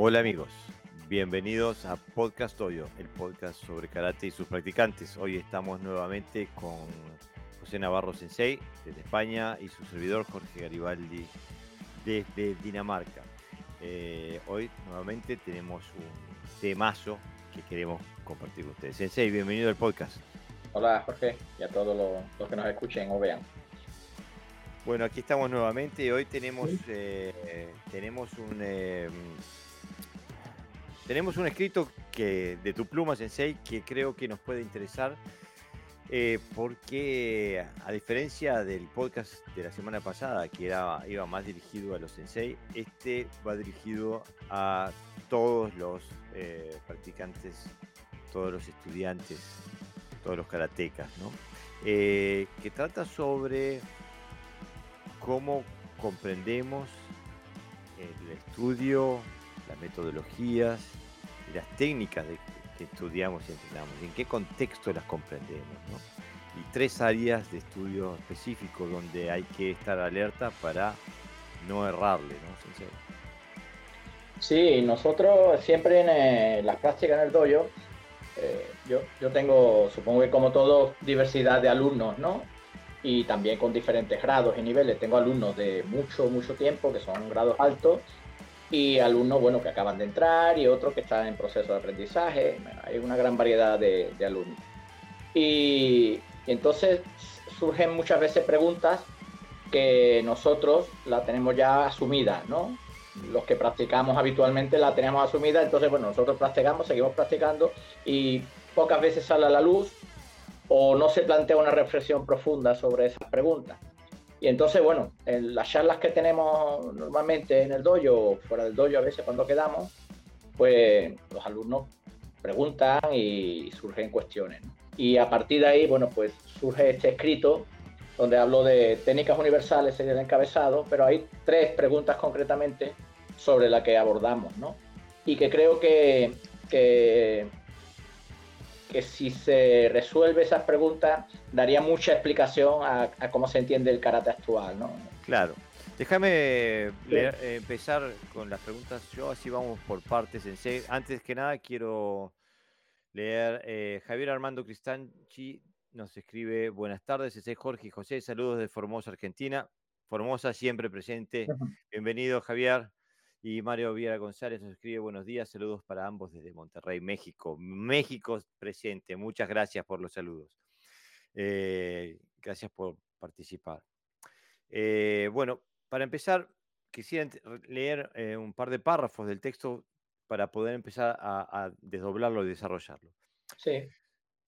Hola amigos, bienvenidos a Podcast Hoyo, el podcast sobre karate y sus practicantes. Hoy estamos nuevamente con José Navarro Sensei desde España y su servidor Jorge Garibaldi desde Dinamarca. Eh, hoy nuevamente tenemos un temazo que queremos compartir con ustedes. Sensei, bienvenido al podcast. Hola Jorge y a todos los, que nos escuchen o vean. Bueno, aquí estamos nuevamente y hoy tenemos, eh, tenemos un eh, tenemos un escrito que, de tu pluma, Sensei, que creo que nos puede interesar. Eh, porque a diferencia del podcast de la semana pasada, que era, iba más dirigido a los sensei, este va dirigido a todos los practicantes, todos los estudiantes todos los karatecas, ¿no? Eh, que trata sobre cómo comprendemos el estudio, las metodologías las técnicas que estudiamos y entrenamos, en qué contexto las comprendemos. Y tres áreas de estudio específicos donde hay que estar alerta para no errarle, ¿no? Sí, nosotros siempre en eh, las prácticas en el dojo eh, yo, yo tengo, supongo que como todo, diversidad de alumnos, ¿no? Y también con diferentes grados y niveles. Tengo alumnos de mucho, mucho tiempo, que son grados altos, y alumnos, bueno, que acaban de entrar y otros que están en proceso de aprendizaje. hay una gran variedad de, alumnos. Y, y entonces surgen muchas veces preguntas que nosotros la tenemos ya asumidas, ¿no? los que practicamos habitualmente la tenemos asumida, entonces bueno, nosotros practicamos, seguimos practicando y pocas veces sale a la luz o no se plantea una reflexión profunda sobre esas preguntas. Y entonces, bueno, en las charlas que tenemos normalmente en el dojo o fuera del dojo a veces cuando quedamos, pues los alumnos preguntan y surgen cuestiones. Y a partir de ahí, bueno, pues surge este escrito donde hablo de técnicas universales, sería el encabezado, pero hay tres preguntas concretamente sobre la que abordamos, ¿no? Y que creo que, que, si se resuelve esas preguntas daría mucha explicación a, cómo se entiende el karate actual, ¿no? Claro. Déjame empezar con las preguntas yo, así vamos por partes. En Antes que nada quiero leer eh, Javier Armando Cristanchi nos escribe buenas tardes, ese es Jorge y José, saludos de Formosa, Argentina. Formosa siempre presente. Bienvenido, Javier. Y Mario Viera González nos escribe buenos días, saludos para ambos desde Monterrey, México. México presente, muchas gracias por los saludos. Eh, gracias por participar. Eh, bueno, para empezar, quisiera leer eh, un par de párrafos del texto para poder empezar a, a desdoblarlo y desarrollarlo. Sí.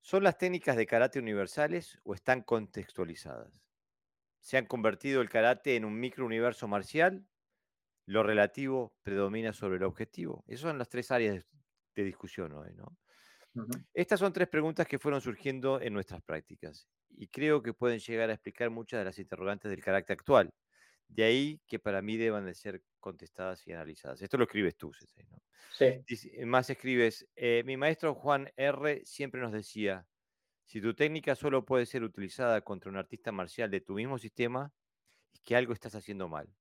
¿Son las técnicas de karate universales o están contextualizadas? ¿Se han convertido el karate en un microuniverso marcial lo relativo predomina sobre el objetivo. Esas son las tres áreas de, discusión hoy, ¿no? Estas son tres preguntas que fueron surgiendo en nuestras prácticas y creo que pueden llegar a explicar muchas de las interrogantes del carácter actual. De ahí que para mí deban de ser contestadas y analizadas. Esto lo escribes tú, ¿no? Sí. más escribes, eh, mi maestro Juan R. siempre nos decía, si tu técnica solo puede ser utilizada contra un artista marcial de tu mismo sistema, es que algo estás haciendo mal.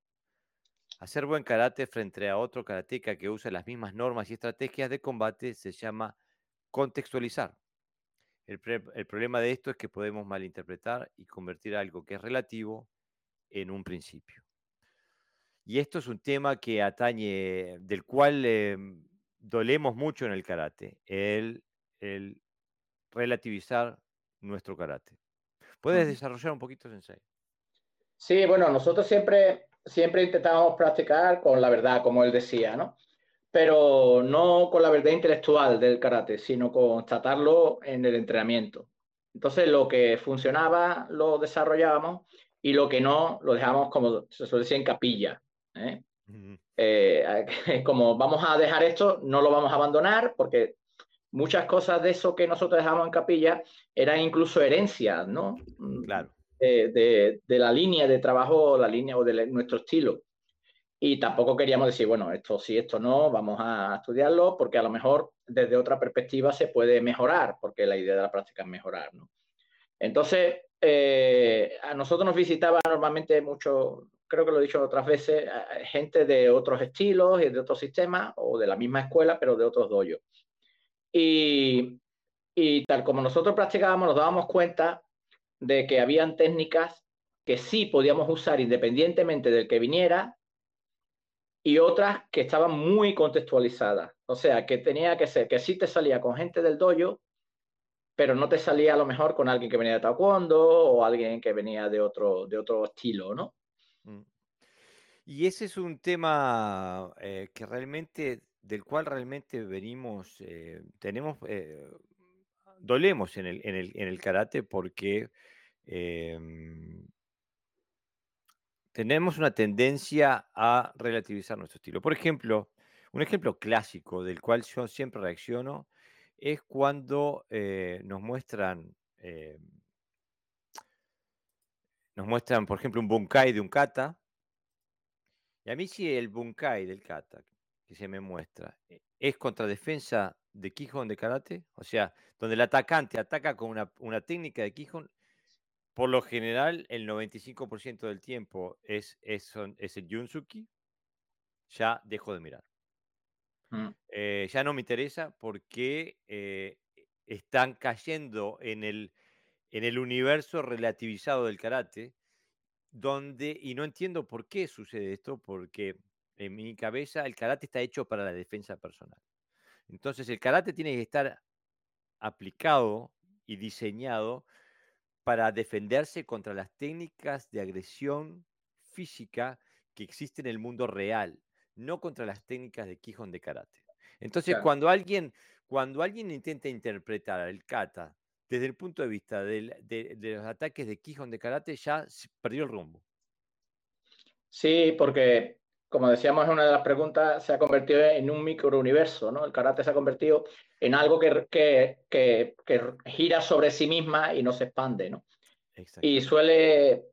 Hacer buen karate frente a otro karateca que usa las mismas normas y estrategias de combate se llama contextualizar. El, problema de esto es que podemos malinterpretar y convertir algo que es relativo en un principio. Y esto es un tema que atañe, del cual em, dolemos mucho en el karate, el, el relativizar nuestro karate. ¿Puedes desarrollar un poquito, Sensei? Sí, bueno, nosotros siempre siempre intentábamos practicar con la verdad, como él decía, ¿no? Pero no con la verdad intelectual del karate, sino constatarlo en el entrenamiento. Entonces, lo que funcionaba lo desarrollábamos y lo que no lo dejamos, como se suele decir, en capilla. ¿eh? Eh, como vamos a dejar esto, no lo vamos a abandonar porque muchas cosas de eso que nosotros dejamos en capilla eran incluso herencias, ¿no? Claro de, la línea de trabajo, la línea o de nuestro estilo. Y tampoco queríamos decir, bueno, esto sí, esto no, vamos a estudiarlo, porque a lo mejor desde otra perspectiva se puede mejorar, porque la idea de la práctica es mejorar, ¿no? Entonces, eh, a nosotros nos visitaba normalmente muchos creo que lo he dicho otras veces, gente de otros estilos y de otros sistemas o de la misma escuela, pero de otros doyos. Y, y tal como nosotros practicábamos, nos dábamos cuenta de que habían técnicas que sí podíamos usar independientemente del que viniera y otras que estaban muy contextualizadas. O sea, que tenía que ser que sí te salía con gente del dojo, pero no te salía a lo mejor con alguien que venía de taekwondo o alguien que venía de otro, de otro estilo, ¿no? Mm. Y ese es un tema eh, que realmente, del cual realmente venimos, eh, tenemos, eh, dolemos en el, karate porque em, tenemos una tendencia a relativizar nuestro estilo. Por ejemplo, un ejemplo clásico del cual yo siempre reacciono es cuando eh, nos muestran, eh, nos muestran, por ejemplo, un bunkai de un kata. Y a mí si el bunkai del kata que se me muestra eh, es contra defensa de Kihon de karate, o sea, donde el atacante ataca con una, una técnica de Kihon, por lo general, el 95% del tiempo es, es, es, el Junsuki, ya dejo de mirar. Mm. Eh, ya no me interesa porque eh, están cayendo en el, en el universo relativizado del karate, donde, y no entiendo por qué sucede esto, porque en mi cabeza el karate está hecho para la defensa personal. Entonces el karate tiene que estar aplicado y diseñado para defenderse contra las técnicas de agresión física que existen en el mundo real, no contra las técnicas de Quijón de karate. Entonces, cuando, alguien, cuando alguien intenta interpretar el kata desde el punto de vista de, los ataques de Quijón de karate, ya perdió el rumbo. Sí, porque, como decíamos en una de las preguntas, se ha convertido en un microuniverso, ¿no? El karate se ha convertido en algo que, que, gira sobre sí misma y no se expande, ¿no? Y suele,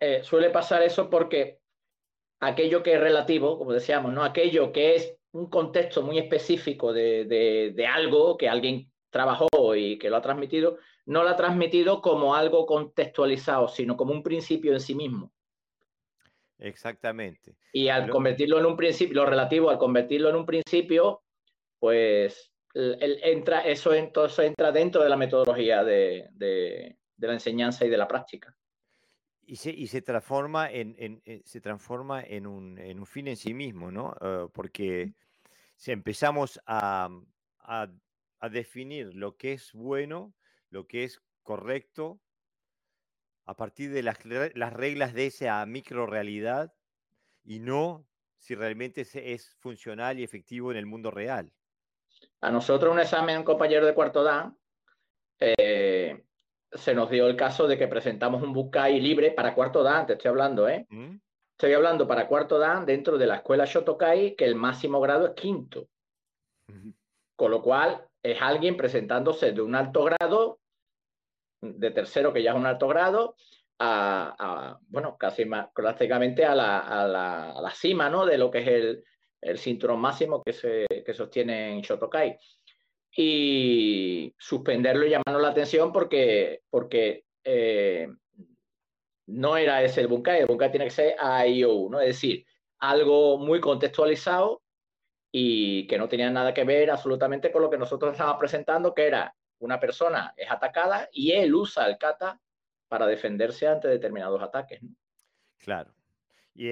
eh, suele pasar eso porque aquello que es relativo, como decíamos, ¿no? Aquello que es un contexto muy específico de, de, algo que alguien trabajó y que lo ha transmitido, no lo ha transmitido como algo contextualizado, sino como un principio en sí mismo. Exactamente. Y al convertirlo en un principio, lo relativo, al convertirlo en un principio, pues entra, eso, entra dentro de la metodología de, la enseñanza y de la práctica. Y se, y se transforma, en, eh, se transforma en, un, en un fin en sí mismo, ¿no? Eh, porque si empezamos a, a, definir lo que es bueno, lo que es correcto, a partir de las, las reglas de esa micro realidad y no si realmente es funcional y efectivo en el mundo real. A nosotros un examen, un compañero de cuarto dan, eh, se nos dio el caso de que presentamos un Bukai libre para cuarto dan, te estoy hablando, ¿eh? ¿Mm? Estoy hablando para cuarto dan dentro de la escuela Shotokai, que el máximo grado es quinto. Con lo cual, es alguien presentándose de un alto grado, de tercero, que ya es un alto grado, a, bueno, casi más, prácticamente a la, a, la, a la, cima, ¿no? De lo que es el, el cinturón máximo que, se, que sostiene en Shotokai. Y suspenderlo y llamarnos la atención porque, porque eh, no era ese el Bunkai, el Bunkai tiene que ser AIO, ¿no? Es decir, algo muy contextualizado y que no tenía nada que ver absolutamente con lo que nosotros estábamos presentando, que era una persona es atacada y él usa el kata para defenderse ante determinados ataques. Claro. Y,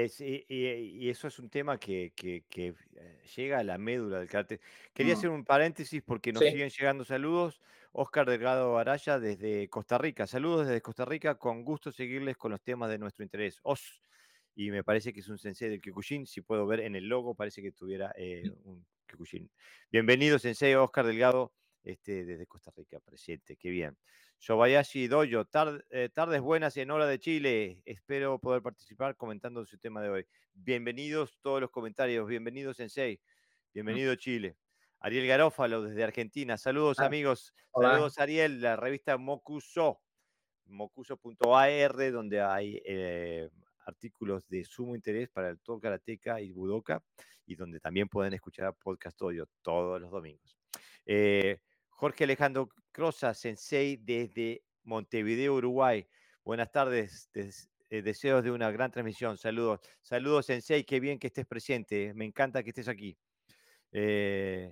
y, eso es un tema que, eh, llega a la médula del karate. Quería mm. hacer un paréntesis porque nos siguen llegando saludos. Oscar Delgado Araya desde Costa Rica. Saludos desde Costa Rica. Con gusto seguirles con los temas de nuestro interés. Os, y me parece que es un sensei del Kyokushin. Si puedo ver en el logo, parece que tuviera eh, un Kyokushin. Bienvenido, sensei Oscar Delgado, este, desde Costa Rica, presente. Qué bien. Yobayashi Doyo, eh, tardes buenas en hora de Chile. Espero poder participar comentando su tema de hoy. Bienvenidos todos los comentarios. Bienvenidos, Sensei. Bienvenido, Chile. Ariel Garófalo desde Argentina. Saludos, ah, amigos. Saludos, Ariel, la revista Mocuso. Mocuso.ar, donde hay eh, artículos de sumo interés para el todo karateca y budoka, y donde también pueden escuchar podcast Doyo todos los domingos. Eh, Jorge Alejandro Crosa, sensei desde Montevideo, Uruguay. Buenas tardes, eh, deseos de una gran transmisión. Saludos. Saludos, Sensei. Qué bien que estés presente. Me encanta que estés aquí. Eh,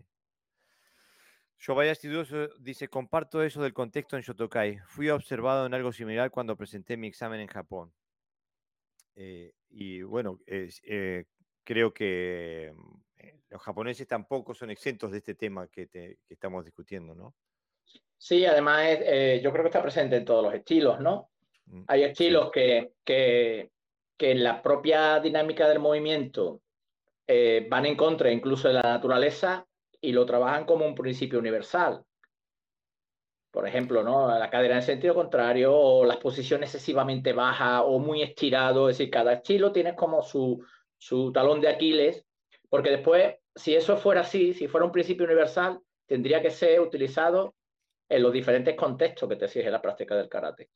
Estudioso dice, comparto eso del contexto en Shotokai. Fui observado en algo similar cuando presenté mi examen en Japón. Eh, y bueno, eh, creo que los japoneses tampoco son exentos de este tema que, que estamos discutiendo, ¿no? Sí, además eh, yo creo que está presente en todos los estilos, ¿no? Mm, Hay estilos que, que, en la propia dinámica del movimiento eh, van en contra incluso de la naturaleza y lo trabajan como un principio universal. Por ejemplo, ¿no? la cadera en sentido contrario o las posiciones excesivamente bajas o muy estirado. Es decir, cada estilo tiene como su, su talón de Aquiles, porque después, si eso fuera así, si fuera un principio universal, tendría que ser utilizado en los diferentes contextos que te exige la práctica del karate.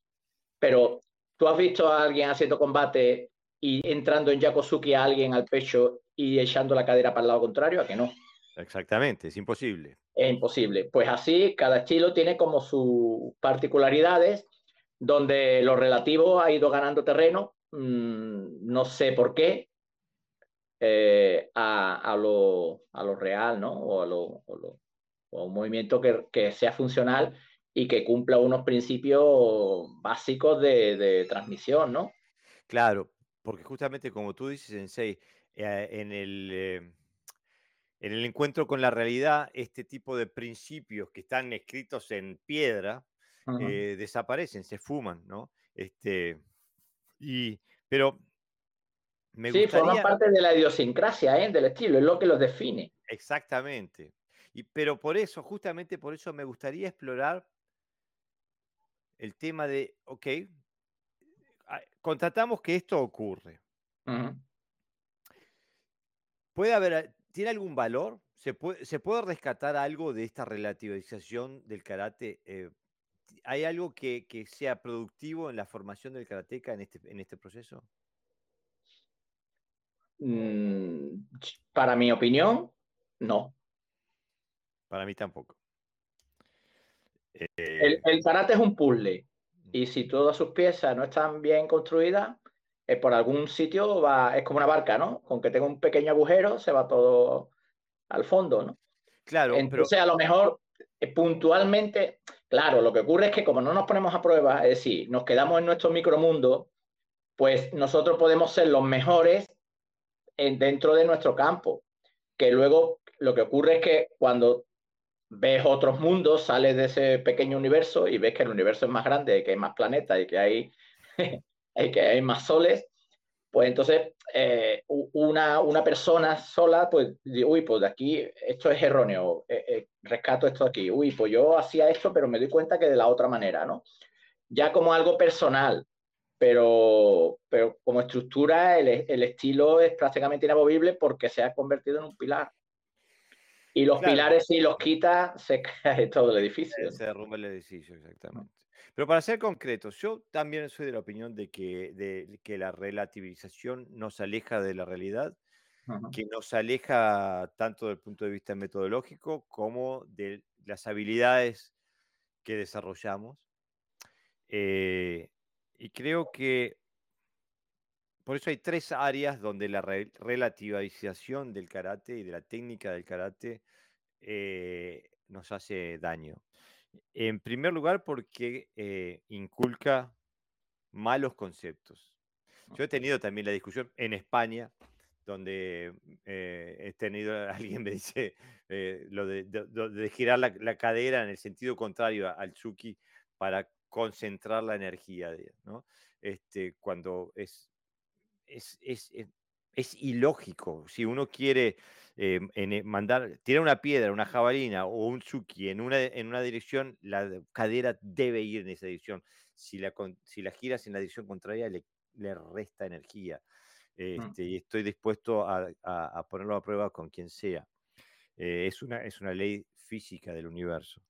Pero tú has visto a alguien haciendo combate y entrando en Yakosuki a alguien al pecho y echando la cadera para el lado contrario, a que no. Exactamente, es imposible. Es imposible. Pues así, cada estilo tiene como sus particularidades, donde lo relativo ha ido ganando terreno, mm, no sé por qué, eh, a, lo, real, ¿no? O a lo, o un movimiento que, sea funcional y que cumpla unos principios básicos de, transmisión, ¿no? Claro, porque justamente como tú dices, Sensei, eh, en el, eh, en el encuentro con la realidad, este tipo de principios que están escritos en piedra eh, desaparecen, se fuman, ¿no? Este, y, pero me sí, forman parte de la idiosincrasia ¿eh? del estilo, es lo que los define. Exactamente pero por eso, justamente por eso me gustaría explorar el tema de, ok, contratamos que esto ocurre. ¿Puede haber, tiene algún valor? ¿Se puede, ¿Se puede, rescatar algo de esta relativización del karate? Eh, ¿Hay algo que, sea productivo en la formación del karateca en este, en este proceso? Mm, para mi opinión, no. Para mí tampoco. El, el, karate es un puzzle y si todas sus piezas no están bien construidas, eh, por algún sitio va, es como una barca, ¿no? Con que tenga un pequeño agujero se va todo al fondo, ¿no? Claro, Entonces, a lo mejor eh, puntualmente, claro, lo que ocurre es que como no nos ponemos a prueba, es decir, nos quedamos en nuestro micromundo, pues nosotros podemos ser los mejores en, dentro de nuestro campo. Que luego lo que ocurre es que cuando ves otros mundos, sales de ese pequeño universo y ves que el universo es más grande, que hay más planetas y que hay, que hay más soles, pues entonces eh, una, una, persona sola, pues, uy, pues de aquí esto es erróneo, eh, eh, rescato esto aquí, uy, pues yo hacía esto, pero me doy cuenta que de la otra manera, ¿no? Ya como algo personal, pero, pero como estructura el, el estilo es prácticamente inamovible porque se ha convertido en un pilar. Y los pilares, si los quita, se cae todo el edificio. Se derrumba el edificio, exactamente. Pero para ser concretos, yo también soy de la opinión de que, de, que la relativización nos aleja de la realidad, que nos aleja tanto desde el punto de vista metodológico como de las habilidades que desarrollamos. Eh, y creo que por eso hay tres áreas donde la relativización del karate y de la técnica del karate eh, nos hace daño. En primer lugar, porque eh, inculca malos conceptos. Yo he tenido también la discusión en España, donde eh, he tenido, alguien me dice lo de, girar la, cadera en el sentido contrario al Tsuki para concentrar la energía, ¿no? Este, cuando es es, es, ilógico. Si uno quiere eh, eh, mandar, tirar una piedra, una jabalina o un tsuki en una, en una dirección, la cadera debe ir en esa dirección. Si la, si la giras en la dirección contraria, le, le resta energía. Mm. Este, Y estoy dispuesto a, a, ponerlo a prueba con quien sea. Eh, es, una, es una ley física del universo.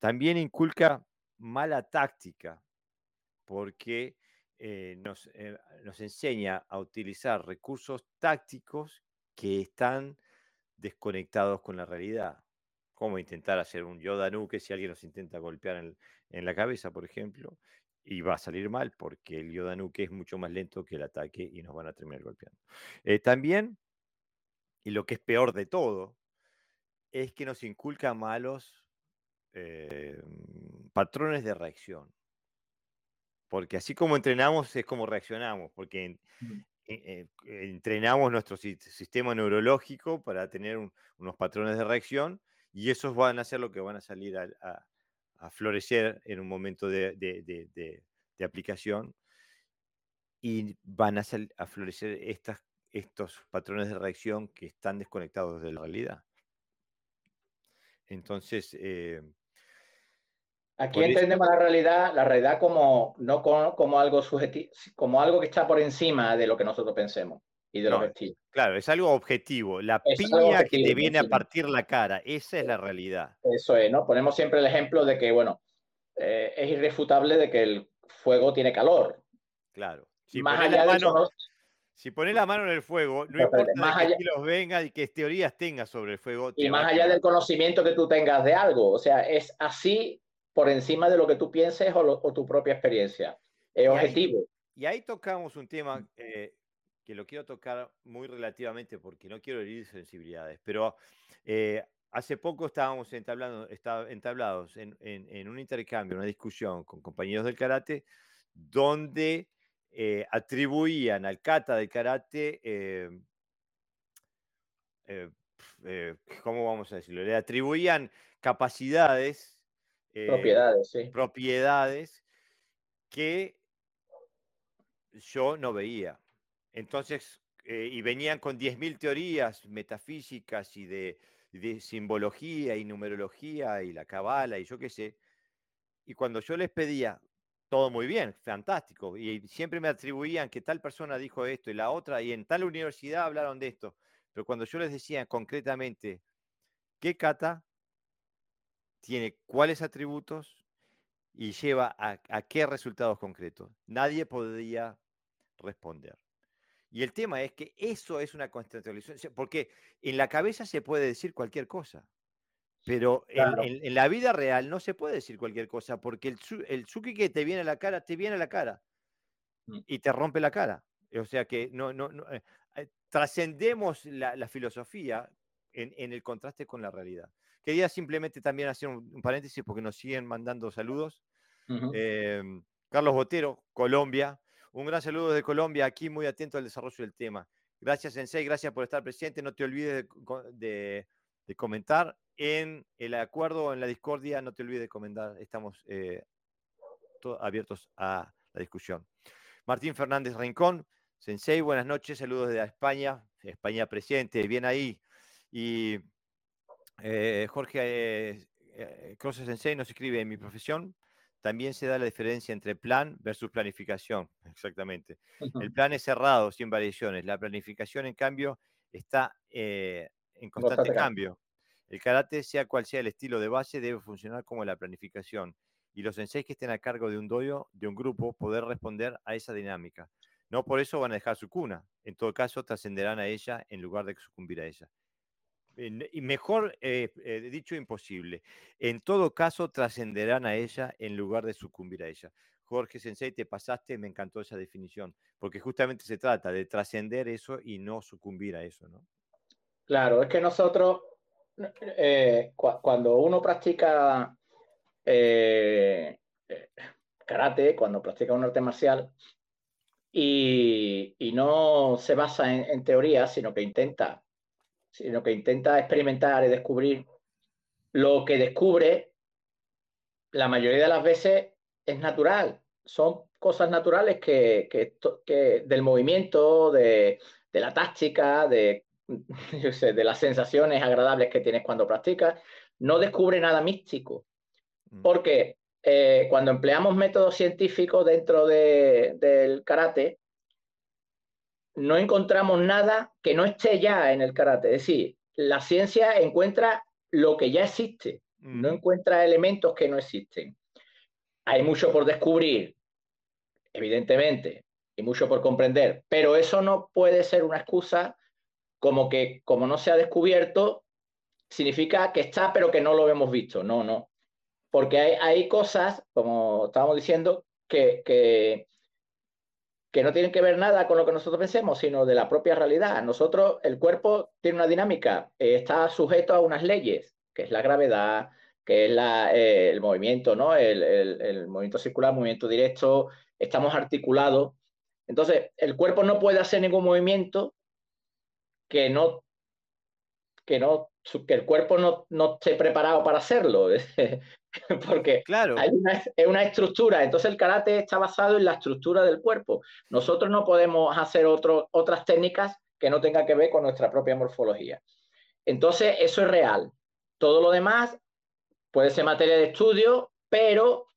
también inculca mala táctica, porque eh, nos, eh, nos, enseña a utilizar recursos tácticos que están desconectados con la realidad. Como intentar hacer un Yoda si alguien nos intenta golpear en, la cabeza, por ejemplo. y va a salir mal porque el Yodanuke es mucho más lento que el ataque y nos van a terminar golpeando. Eh, también, y lo que es peor de todo, es que nos inculca malos eh, patrones de reacción. Porque así como entrenamos es como reaccionamos, porque mm. eh, entrenamos nuestro sistema neurológico para tener unos patrones de reacción y esos van a ser lo que van a salir a, a florecer en un momento de, aplicación y van a, a florecer estas, estos patrones de reacción que están desconectados de la realidad. Entonces... Eh, Aquí entendemos la realidad, la realidad como no como, algo subjetivo, como algo que está por encima de lo que nosotros pensemos y de lo objetivo. Claro, es algo objetivo. La piña que te viene a partir la cara, esa es la realidad. Eso es, ¿no? Ponemos siempre el ejemplo de que, bueno, eh, es irrefutable de que el fuego tiene calor. Claro. Si Más allá de Si pones la mano en el fuego, no importa más qué allá... venga y qué teorías tengas sobre el fuego. Y más allá del conocimiento que tú tengas de algo. O sea, es así por encima de lo que tú pienses o, tu propia experiencia. Es objetivo. y ahí tocamos un tema eh, que lo quiero tocar muy relativamente porque no quiero herir sensibilidades, pero eh, hace poco estábamos entablando, entablados en, un intercambio, una discusión con compañeros del karate, donde eh, atribuían al kata del karate, eh, ¿cómo vamos a decirlo? Le atribuían capacidades, propiedades, sí. propiedades que yo no veía. Entonces, eh, y venían con 10.000 teorías metafísicas y de, simbología y numerología y la cabala y yo qué sé. Y cuando yo les pedía, todo muy bien, fantástico, y siempre me atribuían que tal persona dijo esto y la otra, y en tal universidad hablaron de esto. Pero cuando yo les decía concretamente qué kata tiene cuáles atributos y lleva a qué resultados concretos, nadie podía responder. Y el tema es que eso es una constatación, porque en la cabeza se puede decir cualquier cosa, pero en, la vida real no se puede decir cualquier cosa, porque el, el suki que te viene a la cara, te viene a la cara mm. y te rompe la cara. O sea que no, no, eh, eh, trascendemos la, filosofía en, el contraste con la realidad. Quería simplemente también hacer un, paréntesis porque nos siguen mandando saludos. Em, Carlos Botero, Colombia, un gran saludo de Colombia, aquí muy atento al desarrollo del tema. Gracias, Sensei, gracias por estar presente. No te olvides de, comentar en el acuerdo, en la discordia, no te olvides de comentar. Estamos eh, abiertos a la discusión. Martín Fernández Rincón, Sensei, buenas noches, saludos desde España, España presente, bien ahí. Y eh, Jorge eh, Sensei nos escribe en mi profesión, también se da la diferencia entre plan versus planificación, exactamente. El plan es cerrado, sin variaciones. La planificación, en cambio, está eh, en constante cambio. El karate, sea cual sea el estilo de base, debe funcionar como la planificación. Y los senseis que estén a cargo de un doyo, de un grupo, poder responder a esa dinámica. No por eso van a dejar su cuna. En todo caso, trascenderán a ella en lugar de sucumbir a ella y mejor eh, eh, dicho, imposible. En todo caso, trascenderán a ella en lugar de sucumbir a ella. Jorge Sensei, te pasaste, me encantó esa definición, porque justamente se trata de trascender eso y no sucumbir a eso, ¿no? Claro, es que nosotros, eh, cuando uno practica karate, cuando practica un arte marcial, y, no se basa en teoría, sino que intenta sino que intenta experimentar y descubrir, lo que descubre la mayoría de las veces es natural. Son cosas naturales que, del movimiento, de, la táctica, de, de las sensaciones agradables que tienes cuando practicas. No descubre nada místico. Mm. Porque eh, cuando empleamos métodos científicos dentro del karate, no encontramos nada que no esté ya en el karate. Es decir, la ciencia encuentra lo que ya existe, no encuentra elementos que no existen. Hay mucho por descubrir, evidentemente, y mucho por comprender, pero eso no puede ser una excusa como que como no se ha descubierto, significa que está, pero que no lo hemos visto. No, no. Porque hay, hay cosas, como estábamos diciendo, que, que, no tienen que ver nada con lo que nosotros pensemos, sino de la propia realidad. Nosotros, el cuerpo tiene una dinámica, eh, está sujeto a unas leyes, que es la gravedad, que es eh, el movimiento, ¿no? El, movimiento circular, movimiento directo, estamos articulados. Entonces, el cuerpo no puede hacer ningún movimiento que no, que no, que el cuerpo no, no esté preparado para hacerlo. Porque claro. hay una, es una estructura. Entonces, el karate está basado en la estructura del cuerpo. Nosotros no podemos hacer otras técnicas que no tengan que ver con nuestra propia morfología. Entonces, eso es real. Todo lo demás puede ser materia de estudio, pero...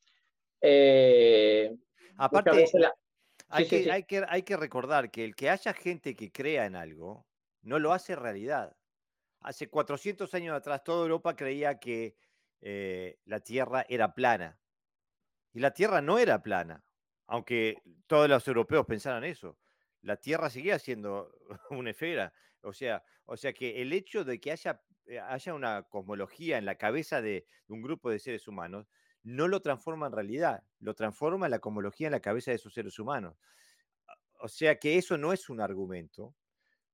Eh, Aparte, hay, que, Hay, que, hay que recordar que el que haya gente que crea en algo, no lo hace realidad. Hace 400 años atrás, toda Europa creía que eh, la Tierra era plana. Y la Tierra no era plana, aunque todos los europeos pensaran eso. La Tierra seguía siendo una esfera. O sea, o sea que el hecho de que haya eh, haya una cosmología en la cabeza de, un grupo de seres humanos, no lo transforma en realidad, lo transforma en la cosmología en la cabeza de esos seres humanos. O sea que eso no es un argumento,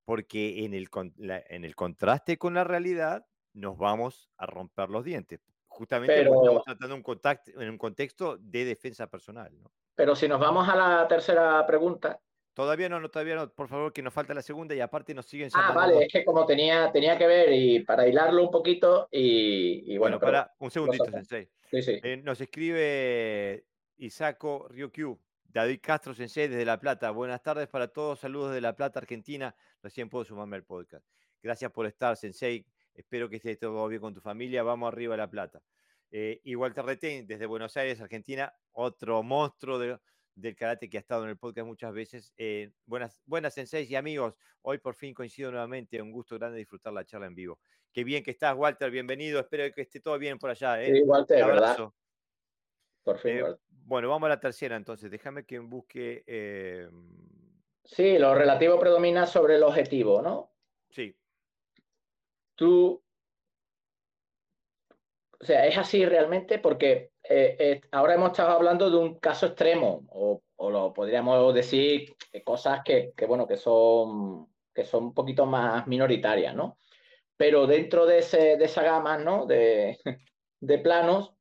porque en el, en el contraste con la realidad nos vamos a romper los dientes, justamente estamos tratando un contacto, en un contexto de defensa personal. Pero si nos vamos a la tercera pregunta, Todavía no, no, todavía no, por favor, que nos falta la segunda y aparte nos siguen Ah, vale, es que como tenía, tenía que ver y para hilarlo un poquito y, bueno. para, un segundito, Sensei. Sí, sí. Eh, nos escribe Isaco Ryokyu, David Castro Sensei desde La Plata. Buenas tardes para todos, saludos de La Plata, Argentina. Recién puedo sumarme al podcast. Gracias por estar, Sensei. Espero que esté todo bien con tu familia. Vamos arriba a La Plata. Eh, y Walter Retén, desde Buenos Aires, Argentina, otro monstruo de, del karate que ha estado en el podcast muchas veces. Eh, buenas, buenas senseis y amigos, hoy por fin coincido nuevamente, un gusto grande disfrutar la charla en vivo. Qué bien que estás, Walter, bienvenido, espero que esté todo bien por allá. ¿eh? Sí, Walter, ¿verdad? Por fin. Eh, bueno, vamos a la tercera entonces, déjame que busque... Sí, lo relativo predomina sobre el objetivo, ¿no? Sí. Tú o sea, es así realmente porque eh, eh, ahora hemos estado hablando de un caso extremo, o, lo podríamos decir cosas que, bueno, que son, que son un poquito más minoritarias, ¿no? Pero dentro de, ese, de esa gama, ¿no? De, planos,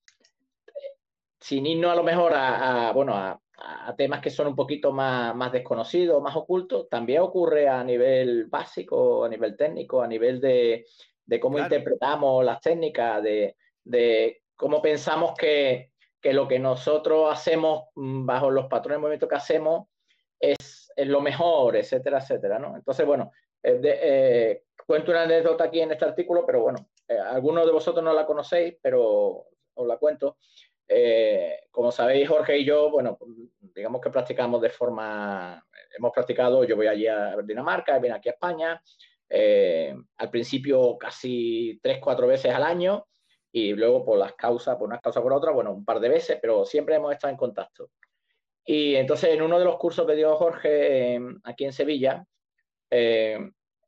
sin irnos a lo mejor a, bueno, a, temas que son un poquito más, más desconocidos, más ocultos, también ocurre a nivel básico, a nivel técnico, a nivel de, cómo interpretamos las técnicas, de, de cómo pensamos que, lo que nosotros hacemos mm, bajo los patrones de movimiento que hacemos es, lo mejor, etcétera, etcétera, ¿no? Entonces, bueno, eh, eh, cuento una anécdota aquí en este artículo, pero bueno, eh, algunos de vosotros no la conocéis, pero os la cuento. Como sabéis, Jorge y yo, bueno, digamos que practicamos de forma, hemos practicado, yo voy allí a Dinamarca, viene aquí a España, al principio casi tres, cuatro veces al año, y luego por las causas, por unas causas por otras, bueno, un par de veces, pero siempre hemos estado en contacto. Y entonces en uno de los cursos que dio Jorge aquí en Sevilla, eh,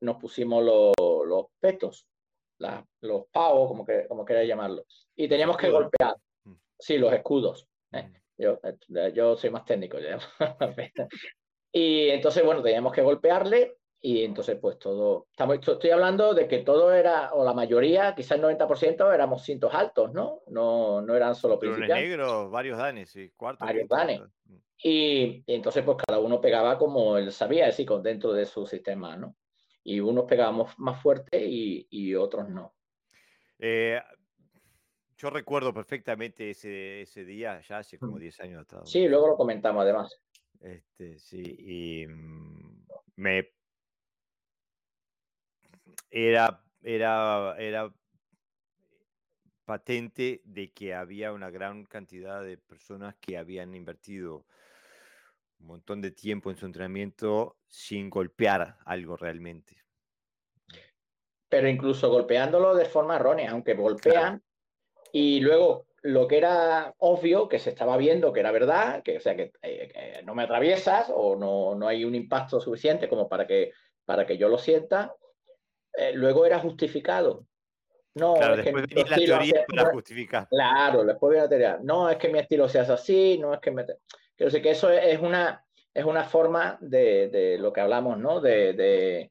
nos pusimos los, los petos, los pavos, como, que, como queráis llamarlo, y teníamos que golpear. Sí, los escudos. ¿eh? Mm. Yo, eh, yo soy más técnico. y entonces, bueno, teníamos que golpearle y entonces, pues todo, estamos, estoy hablando de que todo era, o la mayoría, quizás el 90% éramos cintos altos, ¿no? No, no eran solo principiantes. negros, varios danes, sí, cuartos. Varios danes. Mm. Y, entonces, pues cada uno pegaba como él sabía, es decir, dentro de su sistema, ¿no? Y unos pegábamos más fuerte y, y otros no. Eh, yo recuerdo perfectamente ese, ese día, ya hace como 10 mm. años atrás. Sí, luego lo comentamos además. Este, sí, y mm, me era, era, era patente de que había una gran cantidad de personas que habían invertido un montón de tiempo en su entrenamiento sin golpear algo realmente. Pero incluso golpeándolo de forma errónea, aunque golpean y luego lo que era obvio, que se estaba viendo que era verdad, que o sea que, eh, no me atraviesas o no, no, hay un impacto suficiente como para que, para que yo lo sienta, eh, luego era justificado. No, claro, es después que la teoría para justificar. Claro, después viene la teoría. No, es que mi estilo se hace así, no es que me... Quiero decir que eso es una, es una forma de, lo que hablamos, ¿no? De,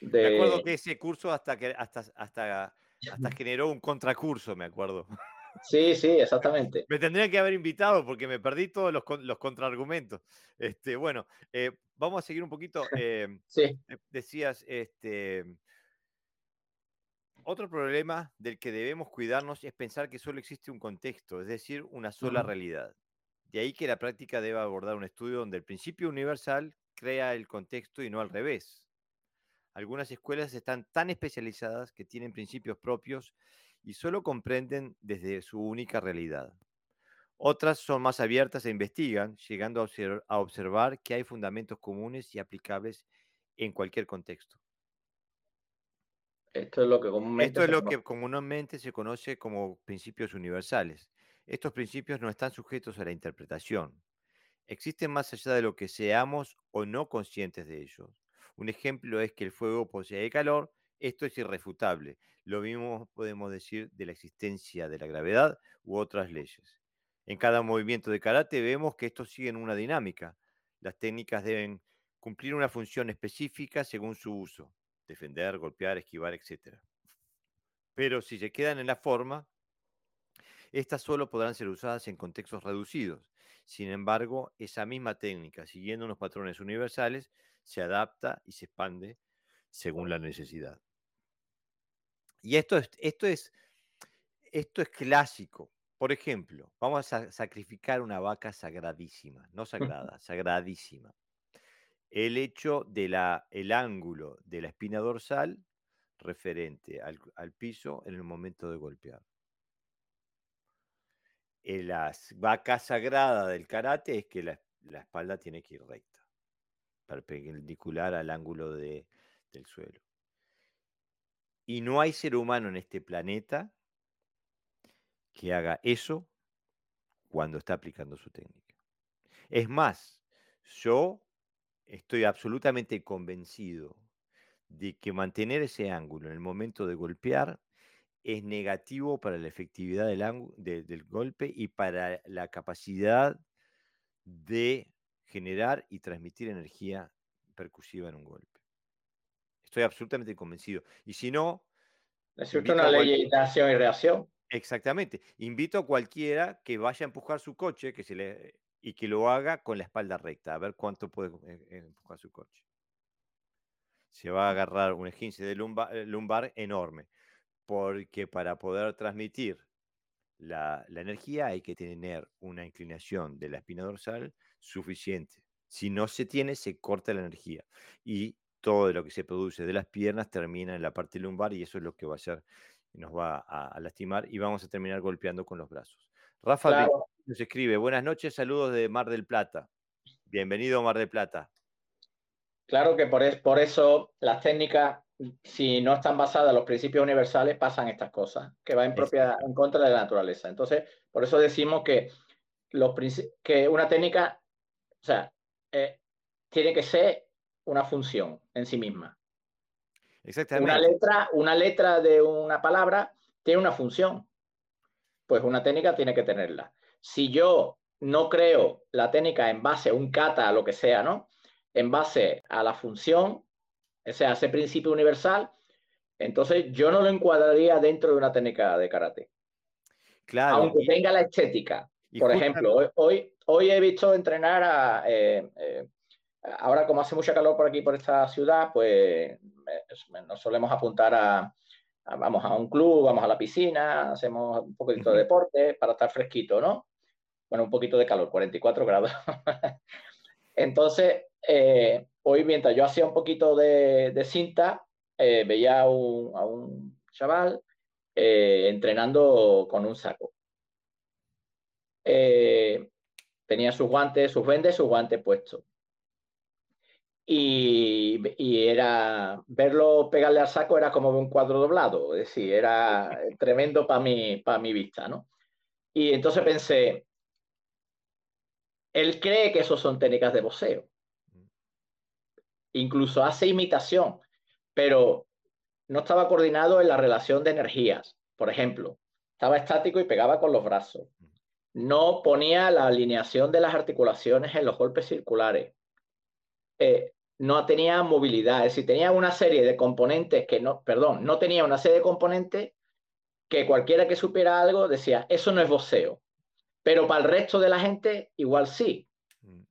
Me acuerdo que ese curso hasta, que, hasta, hasta, hasta generó un contracurso, me acuerdo. Sí, sí, exactamente. me tendrían que haber invitado porque me perdí todos los, los contraargumentos. Este, bueno, eh, vamos a seguir un poquito. Eh, sí. Decías, este, otro problema del que debemos cuidarnos es pensar que solo existe un contexto, es decir, una sola realidad. De ahí que la práctica deba abordar un estudio donde el principio universal crea el contexto y no al revés. Algunas escuelas están tan especializadas que tienen principios propios y solo comprenden desde su única realidad. Otras son más abiertas e investigan, llegando a observar que hay fundamentos comunes y aplicables en cualquier contexto. Esto es lo que comúnmente, Esto es lo que comúnmente se conoce como principios universales. Estos principios no están sujetos a la interpretación. Existen más allá de lo que seamos o no conscientes de ellos. Un ejemplo es que el fuego posee calor. Esto es irrefutable. Lo mismo podemos decir de la existencia de la gravedad u otras leyes. En cada movimiento de karate vemos que estos siguen una dinámica. Las técnicas deben cumplir una función específica según su uso defender, golpear, esquivar, etc. Pero si se quedan en la forma, estas solo podrán ser usadas en contextos reducidos. Sin embargo, esa misma técnica, siguiendo unos patrones universales, se adapta y se expande según la necesidad. Y esto es, esto es, esto es clásico. Por ejemplo, vamos a sacrificar una vaca sagradísima, no sagrada, sagradísima el hecho del el ángulo de la espina dorsal referente al, piso en el momento de golpear. En la vaca sagrada del karate es que la, espalda tiene que ir recta, perpendicular al ángulo del suelo. Y no hay ser humano en este planeta que haga eso cuando está aplicando su técnica. Es más, yo estoy absolutamente convencido de que mantener ese ángulo en el momento de golpear es negativo para la efectividad del, del golpe y para la capacidad de generar y transmitir energía percusiva en un golpe. Estoy absolutamente convencido. Y si no... Es una ley de acción y reacción. Exactamente. Invito a cualquiera que vaya a empujar su coche, que se le y que lo haga con la espalda recta, a ver cuánto puede eh, empujar su coche. Se va a agarrar un esguince de lumbar, lumbar enorme, porque para poder transmitir la, la, energía hay que tener una inclinación de la espina dorsal suficiente. Si no se tiene, se corta la energía y todo lo que se produce de las piernas termina en la parte lumbar y eso es lo que va a hacer, nos va a, lastimar y vamos a terminar golpeando con los brazos. Rafa nos escribe, buenas noches, saludos de Mar del Plata. Bienvenido Mar del Plata. Claro que por, por eso las técnicas, si no están basadas en los principios universales, pasan estas cosas, que va en, en contra de la naturaleza. Entonces, por eso decimos que, los, que una técnica, o sea, eh, tiene que ser una función en sí misma. Exactamente. Una letra, una letra de una palabra tiene una función. Pues una técnica tiene que tenerla si yo no creo la técnica en base a un kata, a lo que sea, ¿no? En base a la función, o sea, ese principio universal, entonces yo no lo encuadraría dentro de una técnica de karate. Claro. Aunque tenga la estética. Por ejemplo, hoy, hoy, he visto entrenar a. Eh, eh, ahora, como hace mucha calor por aquí, por esta ciudad, pues nos solemos apuntar a, Vamos a un club, vamos a la piscina, hacemos un poquito de deporte para estar fresquito, ¿no? bueno, un poquito de calor, 44 grados. Entonces, eh, hoy mientras yo hacía un poquito de, cinta, eh, veía a un, chaval eh, entrenando con un saco. Tenía sus guantes, sus vendes, sus guantes puestos. Y, y, era verlo pegarle al saco era como un cuadro doblado, es decir, era tremendo para mi, para mi vista, ¿no? Y entonces pensé, él cree que eso son técnicas de boxeo. Incluso hace imitación, pero no estaba coordinado en la relación de energías. Por ejemplo, estaba estático y pegaba con los brazos. No ponía la alineación de las articulaciones en los golpes circulares. Eh, no tenía movilidad, es decir, tenía una serie de componentes que no, perdón, no tenía una serie de componentes que cualquiera que supiera algo decía, eso no es boxeo. Pero para el resto de la gente, igual sí. Mm.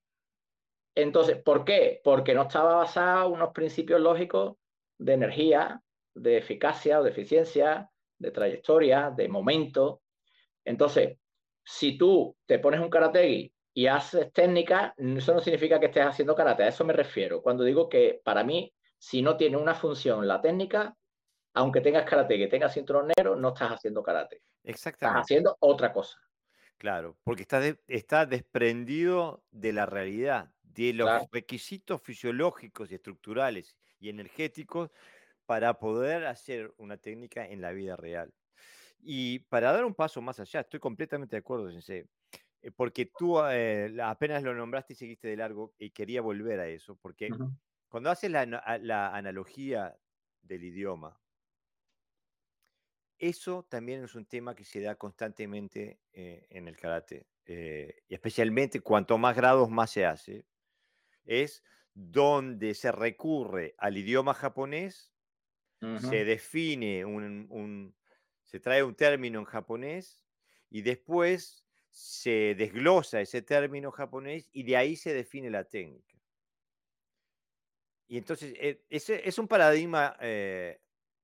Entonces, ¿por qué? Porque no estaba basado en unos principios lógicos de energía, de eficacia o de eficiencia, de trayectoria, de momento. Entonces, si tú te pones un karategi y haces técnica, eso no significa que estés haciendo karate, a eso me refiero. Cuando digo que para mí, si no tiene una función la técnica, aunque tengas karate, que tengas cinturón negro, no estás haciendo karate. Exactamente. Estás haciendo otra cosa. Claro, porque está, está desprendido de la realidad, de los requisitos fisiológicos y estructurales y energéticos para poder hacer una técnica en la vida real. Y para dar un paso más allá, estoy completamente de acuerdo, Sensei, eh, porque tú eh, apenas lo nombraste y seguiste de largo y quería volver a eso, porque cuando haces la, analogía del idioma, eso también es un tema que se da constantemente eh, en el karate, y especialmente cuanto más grados más se hace, es donde se recurre al idioma japonés, se define un, se trae un término en japonés y después se desglosa ese término japonés y de ahí se define la técnica. Y entonces eh, es un paradigma eh,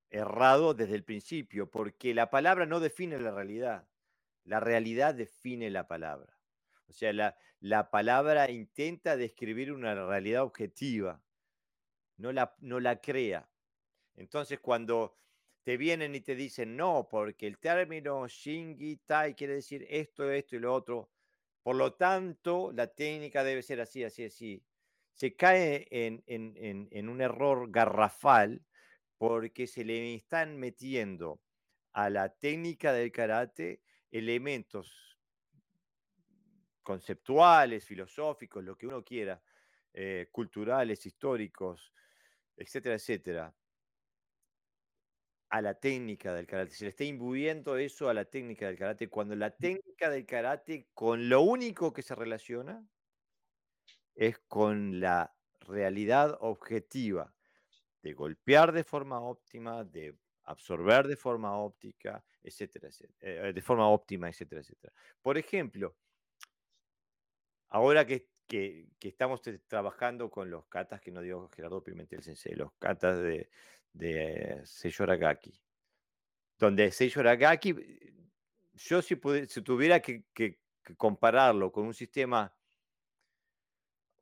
errado desde el principio, porque la palabra no define la realidad, la realidad define la palabra. O sea, la, la palabra intenta describir una realidad objetiva, no la, no la crea. Entonces, cuando te vienen y te dicen no, porque el término Shingi Tai quiere decir esto, esto y lo otro. Por lo tanto, la técnica debe ser así, así, así. Se cae en, en un error garrafal porque se le están metiendo a la técnica del karate elementos conceptuales, filosóficos, lo que uno quiera, eh, culturales, históricos, etcétera, etcétera, a la técnica del karate, se le está imbuyendo eso a la técnica del karate, cuando la técnica del karate con lo único que se relaciona es con la realidad objetiva de golpear de forma óptima, de absorber de forma óptica, etcétera, etcétera eh, de forma óptima, etcétera, etcétera. Por ejemplo, ahora que, que, estamos trabajando con los katas que nos dio Gerardo Pimentel Sensei, los katas de, de Seiyo Aragaki. Donde Seiyo Aragaki, yo si, si tuviera que, compararlo con un sistema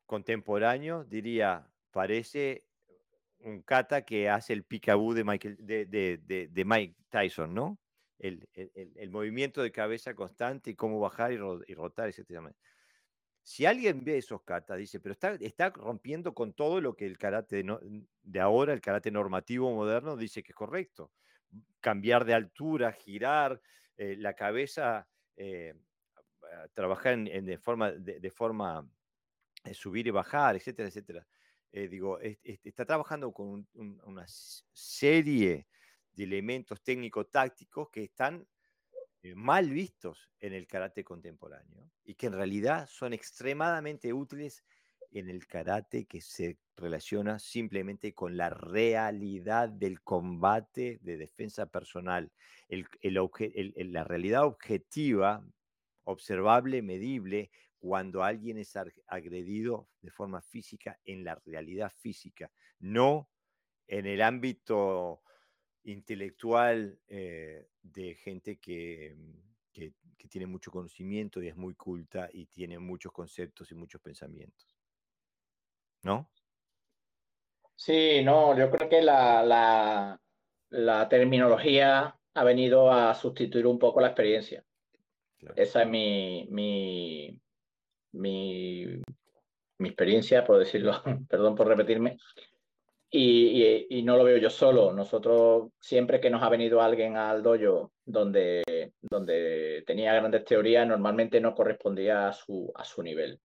contemporáneo, diría, parece un kata que hace el picaboo de, Mike Tyson, ¿no? El, el, movimiento de cabeza constante y cómo bajar y rotar, etc. Si alguien ve esos katas, dice, pero está, está rompiendo con todo lo que el karate de, ahora, el karate normativo moderno, dice que es correcto. Cambiar de altura, girar eh, la cabeza, eh, trabajar en, de forma, de, forma eh, subir y bajar, etcétera, etcétera. digo, está trabajando con una serie de elementos técnico-tácticos que están mal vistos en el karate contemporáneo y que en realidad son extremadamente útiles en el karate que se relaciona simplemente con la realidad del combate de defensa personal, el, la realidad objetiva, observable, medible, cuando alguien es agredido de forma física en la realidad física, no en el ámbito intelectual eh, de gente mm, que, que, tiene mucho conocimiento y es muy culta y tiene muchos conceptos y muchos pensamientos. ¿No? Sí, no, yo creo que la, la, la terminología ha venido a sustituir un poco la experiencia. Esa es mi, mi, mi, mi experiencia, por decirlo, perdón por repetirme, y, no lo veo yo solo. Nosotros, siempre que nos ha venido alguien al dojo donde, donde tenía grandes teorías, normalmente no correspondía a su, a su nivel.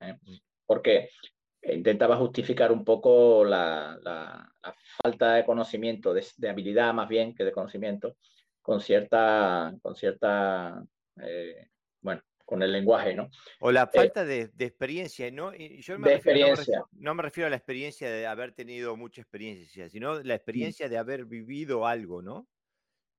¿eh? Mm. Porque intentaba justificar un poco la, la, falta de conocimiento, de, habilidad más bien que de conocimiento, con cierta, con cierta eh, bueno, con el lenguaje, ¿no? O la eh, falta de, experiencia, ¿no? yo me de experiencia. No me, refiero, a la experiencia de haber tenido mucha experiencia, sino la mm. experiencia de haber vivido algo, ¿no?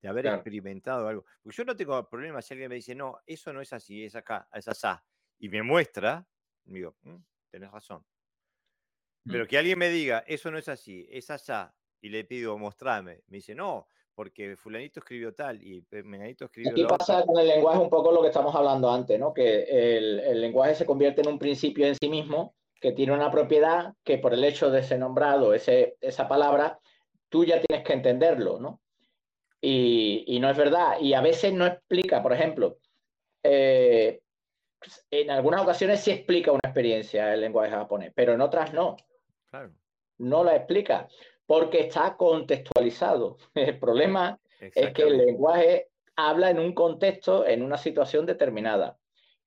De haber experimentado algo. Porque yo no tengo problema si alguien me dice, no, eso no es así, es acá, es asá, y me muestra, digo, mm, tenés razón. Mm. Pero que alguien me diga, eso no es así, es asá, y le pido, mostrame, me dice, no, porque fulanito escribió tal y menganito escribió Aquí pasa con el lenguaje un poco lo que estamos hablando antes, ¿no? Que el, lenguaje se convierte en un principio en sí mismo que tiene una propiedad que por el hecho de ser nombrado ese, esa palabra, tú ya tienes que entenderlo, ¿no? Y, no es verdad. Y a veces no explica, por ejemplo, eh, en algunas ocasiones sí explica una experiencia el lenguaje japonés, pero en otras no. Claro. No la explica porque está contextualizado. El problema es que el lenguaje habla en un contexto, en una situación determinada.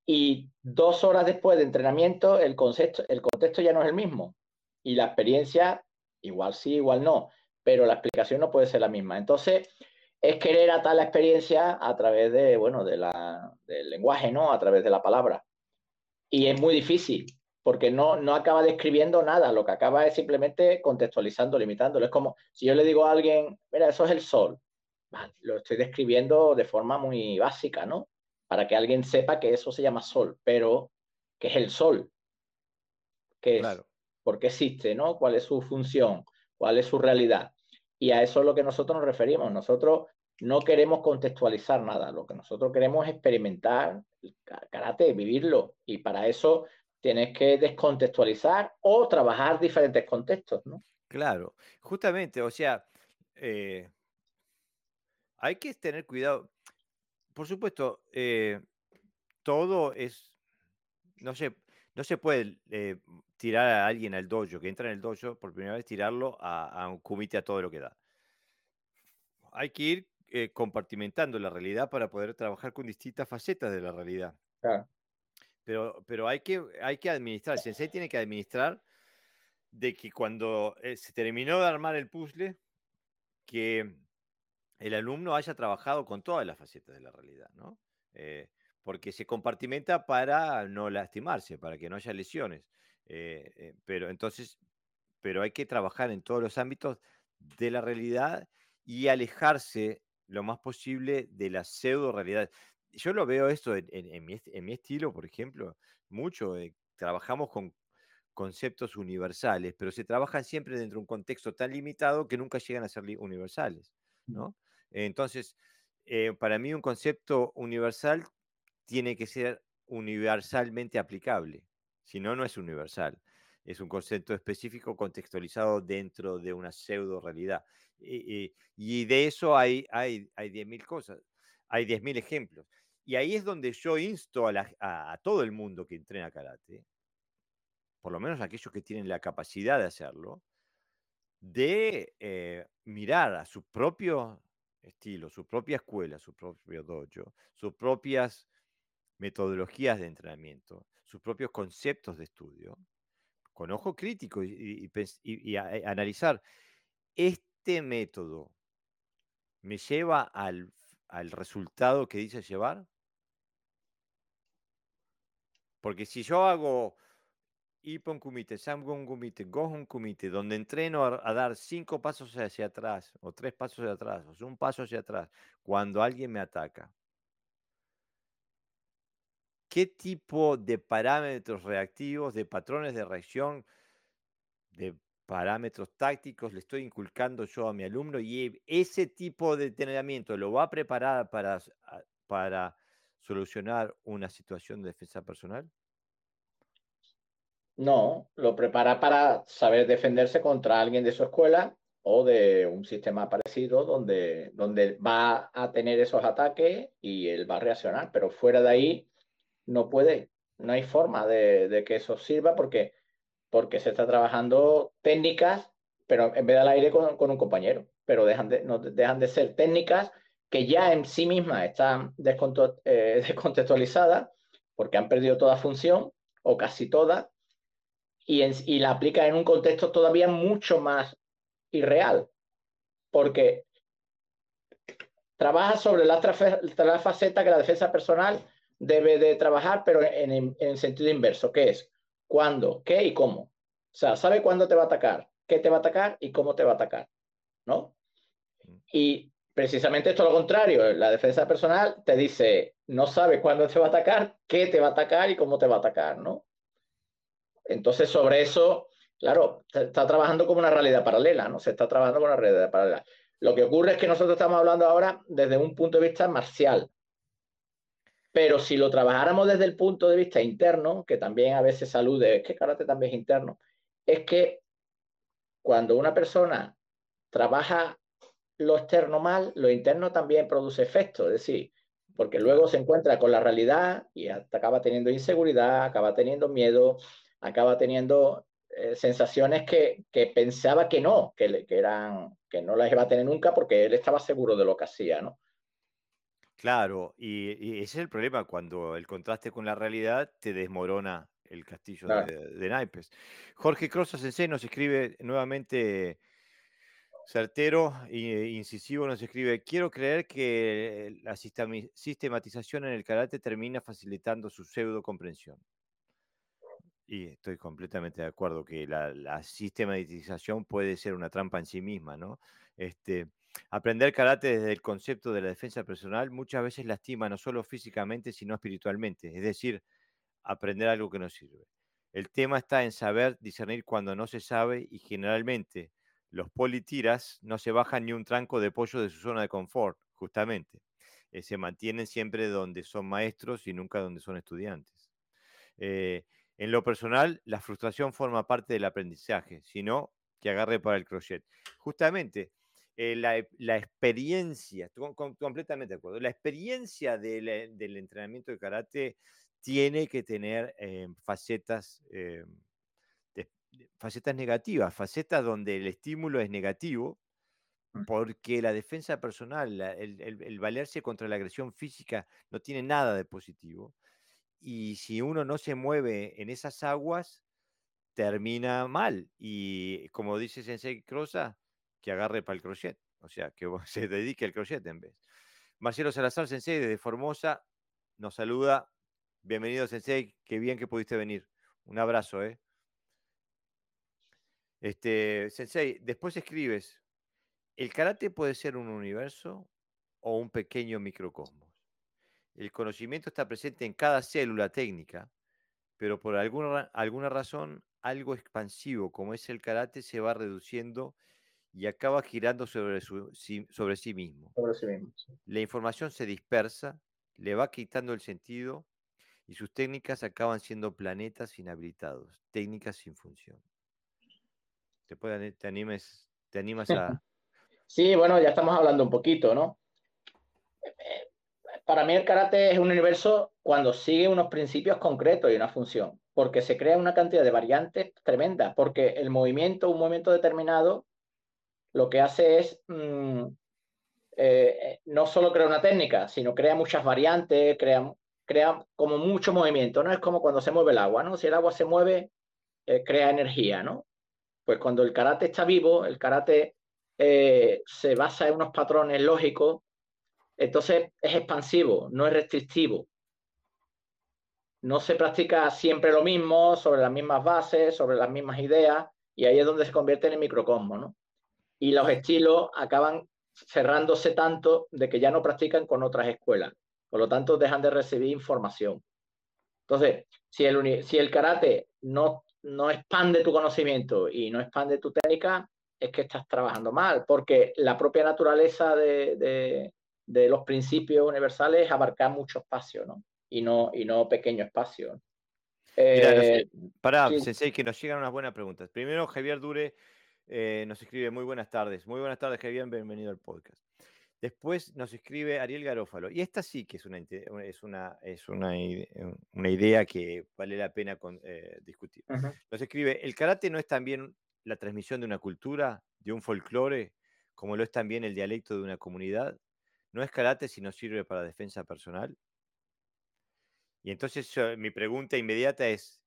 Y dos horas después de entrenamiento, el, concepto, el contexto ya no es el mismo. Y la experiencia, igual sí, igual no, pero la explicación no puede ser la misma. Entonces, es querer atar la experiencia a través de, bueno, de la, del lenguaje, ¿no? A través de la palabra. Y es muy difícil porque no, no acaba describiendo nada, lo que acaba es simplemente contextualizando, limitándolo. Es como si yo le digo a alguien, mira, eso es el sol. lo estoy describiendo de forma muy básica, ¿no? Para que alguien sepa que eso se llama sol, pero ¿qué es el sol? ¿Qué es? ¿Por qué existe, no? ¿Cuál es su función? ¿Cuál es su realidad? Y a eso es lo que nosotros nos referimos. Nosotros no queremos contextualizar nada, lo que nosotros queremos es experimentar el karate, vivirlo. Y para eso tienes que descontextualizar o trabajar diferentes contextos, ¿no? Claro, justamente, o sea, eh, hay que tener cuidado. Por supuesto, eh, todo es, no se, no se puede eh, tirar a alguien al dojo, que entra en el dojo, por primera vez tirarlo a, un comité a todo lo que da. Hay que ir compartimentando la realidad para poder trabajar con distintas facetas de la realidad. Claro. Pero, pero hay, que, hay que administrar, el sensei tiene que administrar de que cuando eh, se terminó de armar el puzzle, que el alumno haya trabajado con todas las facetas de la realidad, ¿no? Eh, porque se compartimenta para no lastimarse, para que no haya lesiones. Eh, pero entonces, pero hay que trabajar en todos los ámbitos de la realidad y alejarse lo más posible de la pseudo realidad yo lo veo esto en, mi, estilo, por ejemplo, mucho. Eh, trabajamos con conceptos universales, pero se trabajan siempre dentro de un contexto tan limitado que nunca llegan a ser universales, mm. ¿no? Entonces, eh, para mí un concepto universal tiene que ser universalmente aplicable, si no, no es universal. Es un concepto específico contextualizado dentro de una pseudo realidad. y de eso hay, hay, hay 10.000 cosas, hay 10.000 ejemplos. Y ahí es donde yo insto a, todo el mundo que entrena karate, por lo menos aquellos que tienen la capacidad de hacerlo, de eh, mirar a su propio estilo, su propia escuela, su propio dojo, sus propias metodologías de entrenamiento, sus propios conceptos de estudio, con ojo crítico y, y analizar, ¿este método me lleva al al resultado que dice llevar? Porque si yo hago Ippon Kumite, Samgon Kumite, Gohon Kumite, donde entreno a, dar cinco pasos hacia atrás, o tres pasos hacia atrás, o un paso hacia atrás, cuando alguien me ataca, ¿qué tipo de parámetros reactivos, de patrones de reacción, de parámetros tácticos le estoy inculcando yo a mi alumno y ese tipo de entrenamiento lo va a preparar para, para solucionar una situación de defensa personal? No, lo prepara para saber defenderse contra alguien de su escuela o de un sistema parecido donde, donde va a tener esos ataques y él va a reaccionar, pero fuera de ahí no puede, no hay forma de, que eso sirva porque porque se está trabajando técnicas, pero en vez del aire con, un compañero, pero dejan de, no, dejan de ser técnicas que ya en sí mismas están eh, descontextualizadas porque han perdido toda función o casi toda y, y la aplican en un contexto todavía mucho más irreal porque trabaja sobre la, la faceta que la defensa personal debe de trabajar, pero en, el sentido inverso, que es cuándo, qué y cómo. O sea, sabe cuándo te va a atacar, qué te va a atacar y cómo te va a atacar, ¿no? Mm. Y precisamente esto es lo contrario, la defensa personal te dice, no sabe cuándo te va a atacar, qué te va a atacar y cómo te va a atacar, ¿no? Entonces, sobre eso, claro, está trabajando como una realidad paralela, ¿no? Se está trabajando con una realidad paralela. Lo que ocurre es que nosotros estamos hablando ahora desde un punto de vista marcial. Pero si lo trabajáramos desde el punto de vista interno, que también a veces salude, es que karate también es interno, es que cuando una persona trabaja lo externo mal, lo interno también produce efecto. Es decir, porque luego se encuentra con la realidad y acaba teniendo inseguridad, acaba teniendo miedo, acaba teniendo eh, sensaciones que, pensaba que no, que, que, eran, que no las iba a tener nunca porque él estaba seguro de lo que hacía, ¿no? Claro, y, ese es el problema, cuando el contraste con la realidad te desmorona el castillo de, naipes. Jorge Crosa Sensei nos escribe nuevamente certero e incisivo, nos escribe, quiero creer que la sistematización en el karate termina facilitando su pseudo comprensión. Y estoy completamente de acuerdo que la, sistematización puede ser una trampa en sí misma, ¿no? Este, aprender karate desde el concepto de la defensa personal muchas veces lastima no solo físicamente, sino espiritualmente, es decir, aprender algo que no sirve. El tema está en saber discernir cuando no se sabe y generalmente los politiras no se bajan ni un tranco de pollo de su zona de confort, justamente. Eh, se mantienen siempre donde son maestros y nunca donde son estudiantes. Eh, en lo personal, la frustración forma parte del aprendizaje, sino que agarre para el crochet. Justamente, eh, la, experiencia, estoy completamente de acuerdo, la experiencia del, entrenamiento de karate tiene que tener facetas, facetas negativas, facetas donde el estímulo es negativo, mm. porque la defensa personal, el valerse contra la agresión física no tiene nada de positivo y si uno no se mueve en esas aguas, termina mal. Y como dice Sensei Crosa, que agarre para el crochet, o sea, que se dedique al crochet en vez. Marcelo Salazar, Sensei, desde Formosa, nos saluda. Bienvenido, Sensei, qué bien que pudiste venir. Un abrazo, ¿eh? Este, Sensei, después escribes, ¿el karate puede ser un universo o un pequeño microcosmos? El conocimiento está presente en cada célula técnica, pero por alguna, alguna razón algo expansivo como es el karate se va reduciendo y acaba girando sobre, sobre sí mismo. La información se dispersa, le va quitando el sentido y sus técnicas acaban siendo planetas inhabilitados, técnicas sin función. ¿Te, te, animes, te animas a... Sí, bueno, ya estamos hablando un poquito, ¿no? Eh, para mí el karate es un universo cuando sigue unos principios concretos y una función, porque se crea una cantidad de variantes tremendas, porque el movimiento, un movimiento determinado, lo que hace es mm, eh, no solo crea una técnica, sino crea muchas variantes, crea, crea como mucho movimiento, ¿no? Es como cuando se mueve el agua, ¿no? Si el agua se mueve, eh, crea energía, ¿no? Pues cuando el karate está vivo, el karate eh, se basa en unos patrones lógicos entonces es expansivo, no es restrictivo. No se practica siempre lo mismo, sobre las mismas bases, sobre las mismas ideas, y ahí es donde se convierte en el microcosmo, ¿no? Y los estilos acaban cerrándose tanto de que ya no practican con otras escuelas. Por lo tanto, dejan de recibir información. Entonces, si el, si el karate no, no expande tu conocimiento y no expande tu técnica, es que estás trabajando mal, porque la propia naturaleza de, de los principios universales abarcar mucho espacio, ¿no? Y no, y no pequeño espacio. Eh, para, Sensei, que nos llegan unas buenas preguntas. Primero, Javier Dure eh, nos escribe, muy buenas tardes. Muy buenas tardes, Javier, bienvenido al podcast. Después nos escribe Ariel Garófalo. Y esta sí que es una, es una, es una, una idea que vale la pena eh, discutir. Nos escribe, ¿el karate no es también la transmisión de una cultura, de un folclore, como lo es también el dialecto de una comunidad? no es karate si no sirve para defensa personal. Y entonces mi pregunta inmediata es,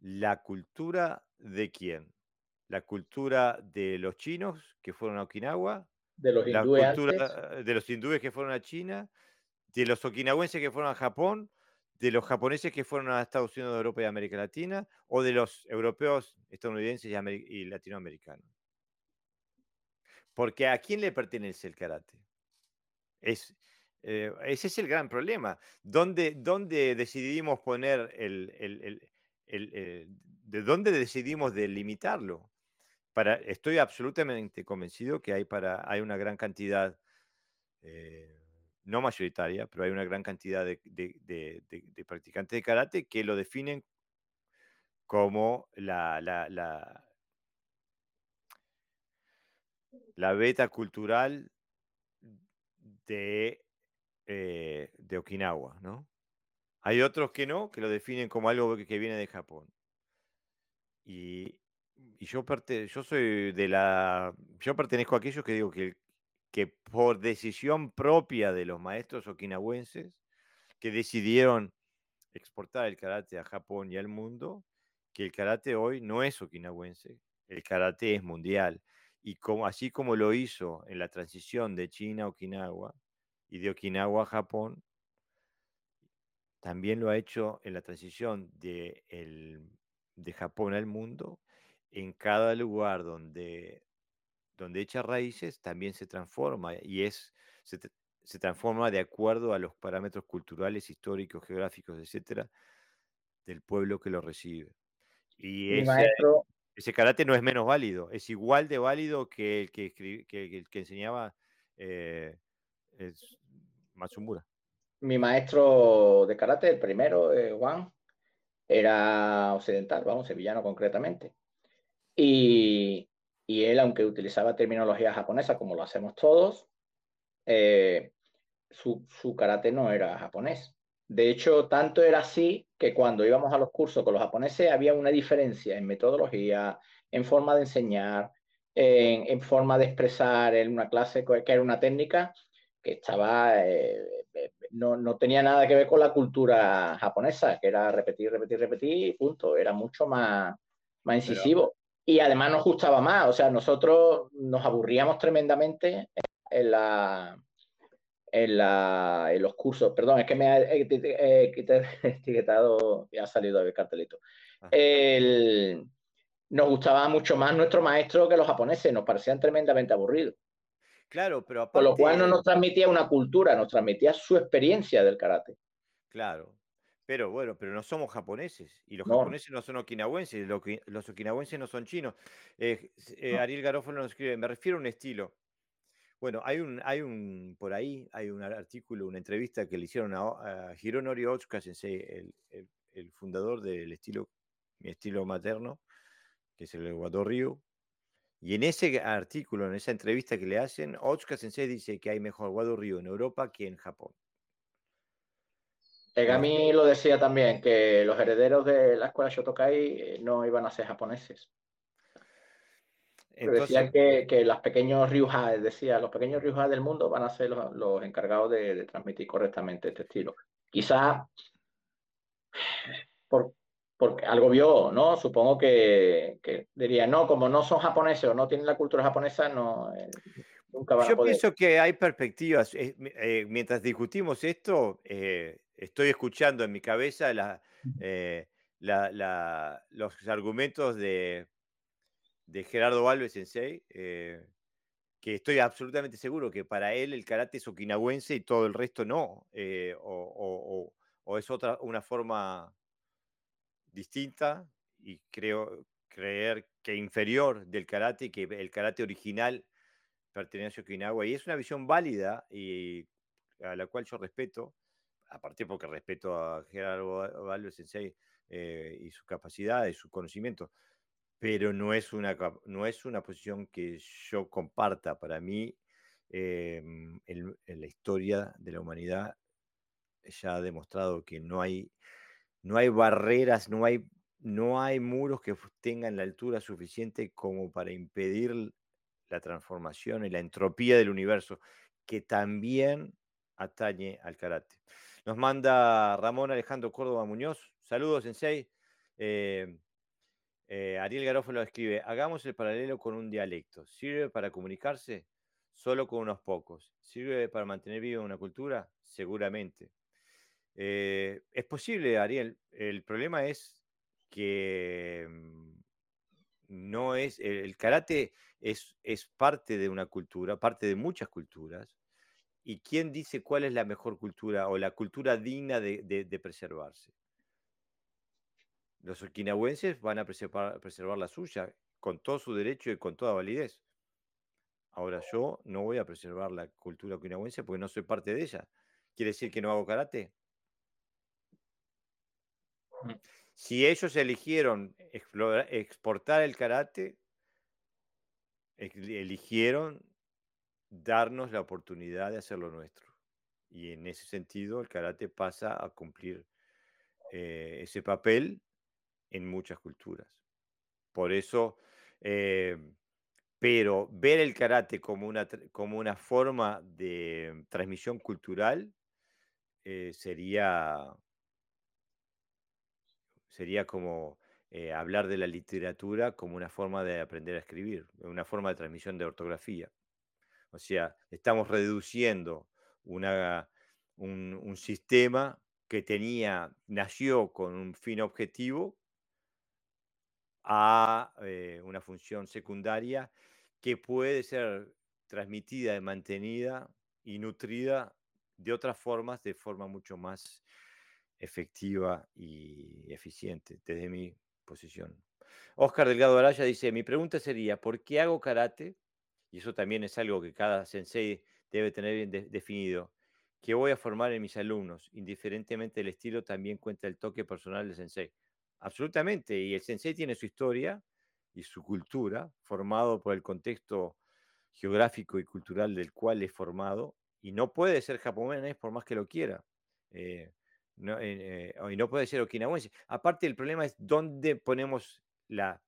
¿la cultura de quién? ¿La cultura de los chinos que fueron a Okinawa? De los hindúes. de los hindúes que fueron a China, de los okinawenses que fueron a Japón, de los japoneses que fueron a Estados Unidos, Europa y América Latina, o de los europeos, estadounidenses y, latinoamericanos. Porque ¿a quién le pertenece el karate? Es, eh, ese es el gran problema. ¿Dónde, dónde decidimos poner el, ¿De dónde decidimos delimitarlo? Estoy absolutamente convencido que hay, para, hay una gran cantidad eh, no mayoritaria, pero hay una gran cantidad de, practicantes de karate que lo definen como la, la, la, beta cultural de, eh, de Okinawa, ¿no? Hay otros que no, que lo definen como algo que, viene de Japón. Y, yo, parte, yo soy de la. Yo pertenezco a aquellos que digo que que por decisión propia de los maestros okinawenses, que decidieron exportar el karate a Japón y al mundo, que el karate hoy no es okinawense, el karate es mundial. Y como, así como lo hizo en la transición de China a Okinawa y de Okinawa a Japón, también lo ha hecho en la transición de, de Japón al mundo, en cada lugar donde donde echa raíces también se transforma y es, se, transforma de acuerdo a los parámetros culturales, históricos, geográficos, etcétera, del pueblo que lo recibe. Y ese, ese, karate no es menos válido, es igual de válido que el que, que, que, enseñaba eh, Matsumura. Mi maestro de karate, el primero, eh, Juan, era occidental, vamos, sevillano concretamente. Y, y él, aunque utilizaba terminología japonesa como lo hacemos todos, eh, su, su, karate no era japonés. De hecho, tanto era así que cuando íbamos a los cursos con los japoneses había una diferencia en metodología, en forma de enseñar, en, forma de expresar en una clase que era una técnica que estaba, eh, eh, no, no, tenía nada que ver con la cultura japonesa, que era repetir, repetir, repetir y punto. Era mucho más, más incisivo y además nos gustaba más, o sea, nosotros nos aburríamos tremendamente en la en, la, en los cursos, perdón, es que me ha etiquetado y ha salido el cartelito. Ah. El, nos gustaba mucho más nuestro maestro que los japoneses, nos parecían tremendamente aburridos. Claro, pero aparte... Con lo cual no nos transmitía una cultura, nos transmitía su experiencia del karate. Claro, pero bueno, pero no somos japoneses y los japoneses no son okinawenses, los, los okinawenses no son chinos. Eh, eh, Ariel Garófalo nos escribe, me refiero a un estilo. Bueno, hay un, hay un, por ahí, hay un artículo, una entrevista que le hicieron a, Hironori Otsuka el, el, fundador del estilo, mi estilo materno, que es el Wado Ryu. Y en ese artículo, en esa entrevista que le hacen, Otsuka Sensei dice que hay mejor Wado Ryu en Europa que en Japón. Egami lo decía también, que los herederos de la escuela Shotokai eh, no iban a ser japoneses. decía que, que, los pequeños Ryuha, decía, los pequeños Ryuha del mundo van a ser los, encargados de, transmitir correctamente este estilo. Quizá por, porque algo vio, ¿no? Supongo que, diría, no, como no son japoneses o no tienen la cultura japonesa, no, eh, nunca van Yo a poder. pienso que hay perspectivas. Eh, mientras discutimos esto, estoy escuchando en mi cabeza eh, los argumentos de, Gerardo Alves Sensei, eh, que estoy absolutamente seguro que para él el karate es okinawense y todo el resto no, eh, o, es otra, una forma distinta y creo creer que inferior del karate, que el karate original pertenece a Okinawa, y es una visión válida y a la cual yo respeto, aparte porque respeto a Gerardo Valves Sensei eh, y su capacidad y su conocimiento, pero no es una, no es una posición que yo comparta. Para mí, em, en, la historia de la humanidad ya ha demostrado que no hay, no hay barreras, no hay, no hay muros que tengan la altura suficiente como para impedir la transformación y la entropía del universo, que también atañe al karate. Nos manda Ramón Alejandro Córdoba Muñoz. Saludos, Sensei. Eh, eh, Ariel Garófalo escribe, hagamos el paralelo con un dialecto. ¿Sirve para comunicarse? Solo con unos pocos. ¿Sirve para mantener viva una cultura? Seguramente. Eh, es posible, Ariel. El problema es que mm, no es. El karate es, es parte de una cultura, parte de muchas culturas. ¿Y quién dice cuál es la mejor cultura o la cultura digna de, preservarse? Los okinawenses van a preservar, preservar la suya con todo su derecho y con toda validez. Ahora yo no voy a preservar la cultura okinawense porque no soy parte de ella. ¿Quiere decir que no hago karate? Mm. Si ellos eligieron exportar el karate, eligieron darnos la oportunidad de hacer lo nuestro. Y en ese sentido, el karate pasa a cumplir eh, ese papel en muchas culturas. Por eso, eh, pero ver el karate como una, como una forma de transmisión cultural eh, sería sería como eh, hablar de la literatura como una forma de aprender a escribir, una forma de transmisión de ortografía. O sea, estamos reduciendo un, sistema que tenía, nació con un fin objetivo a eh, una función secundaria que puede ser transmitida mantenida y nutrida de otras formas, de forma mucho más efectiva y eficiente desde mi posición. Oscar Delgado Araya dice, mi pregunta sería, ¿por qué hago karate? Y eso también es algo que cada sensei debe tener bien definido, que voy a formar en mis alumnos, indiferentemente del estilo, también cuenta el toque personal del sensei. Absolutamente, y el sensei tiene su historia y su cultura, formado por el contexto geográfico y cultural del cual es formado, y no puede ser japonés por más que lo quiera. Eh, no, eh, y no puede ser okinawense. Aparte, el problema es dónde ponemos la,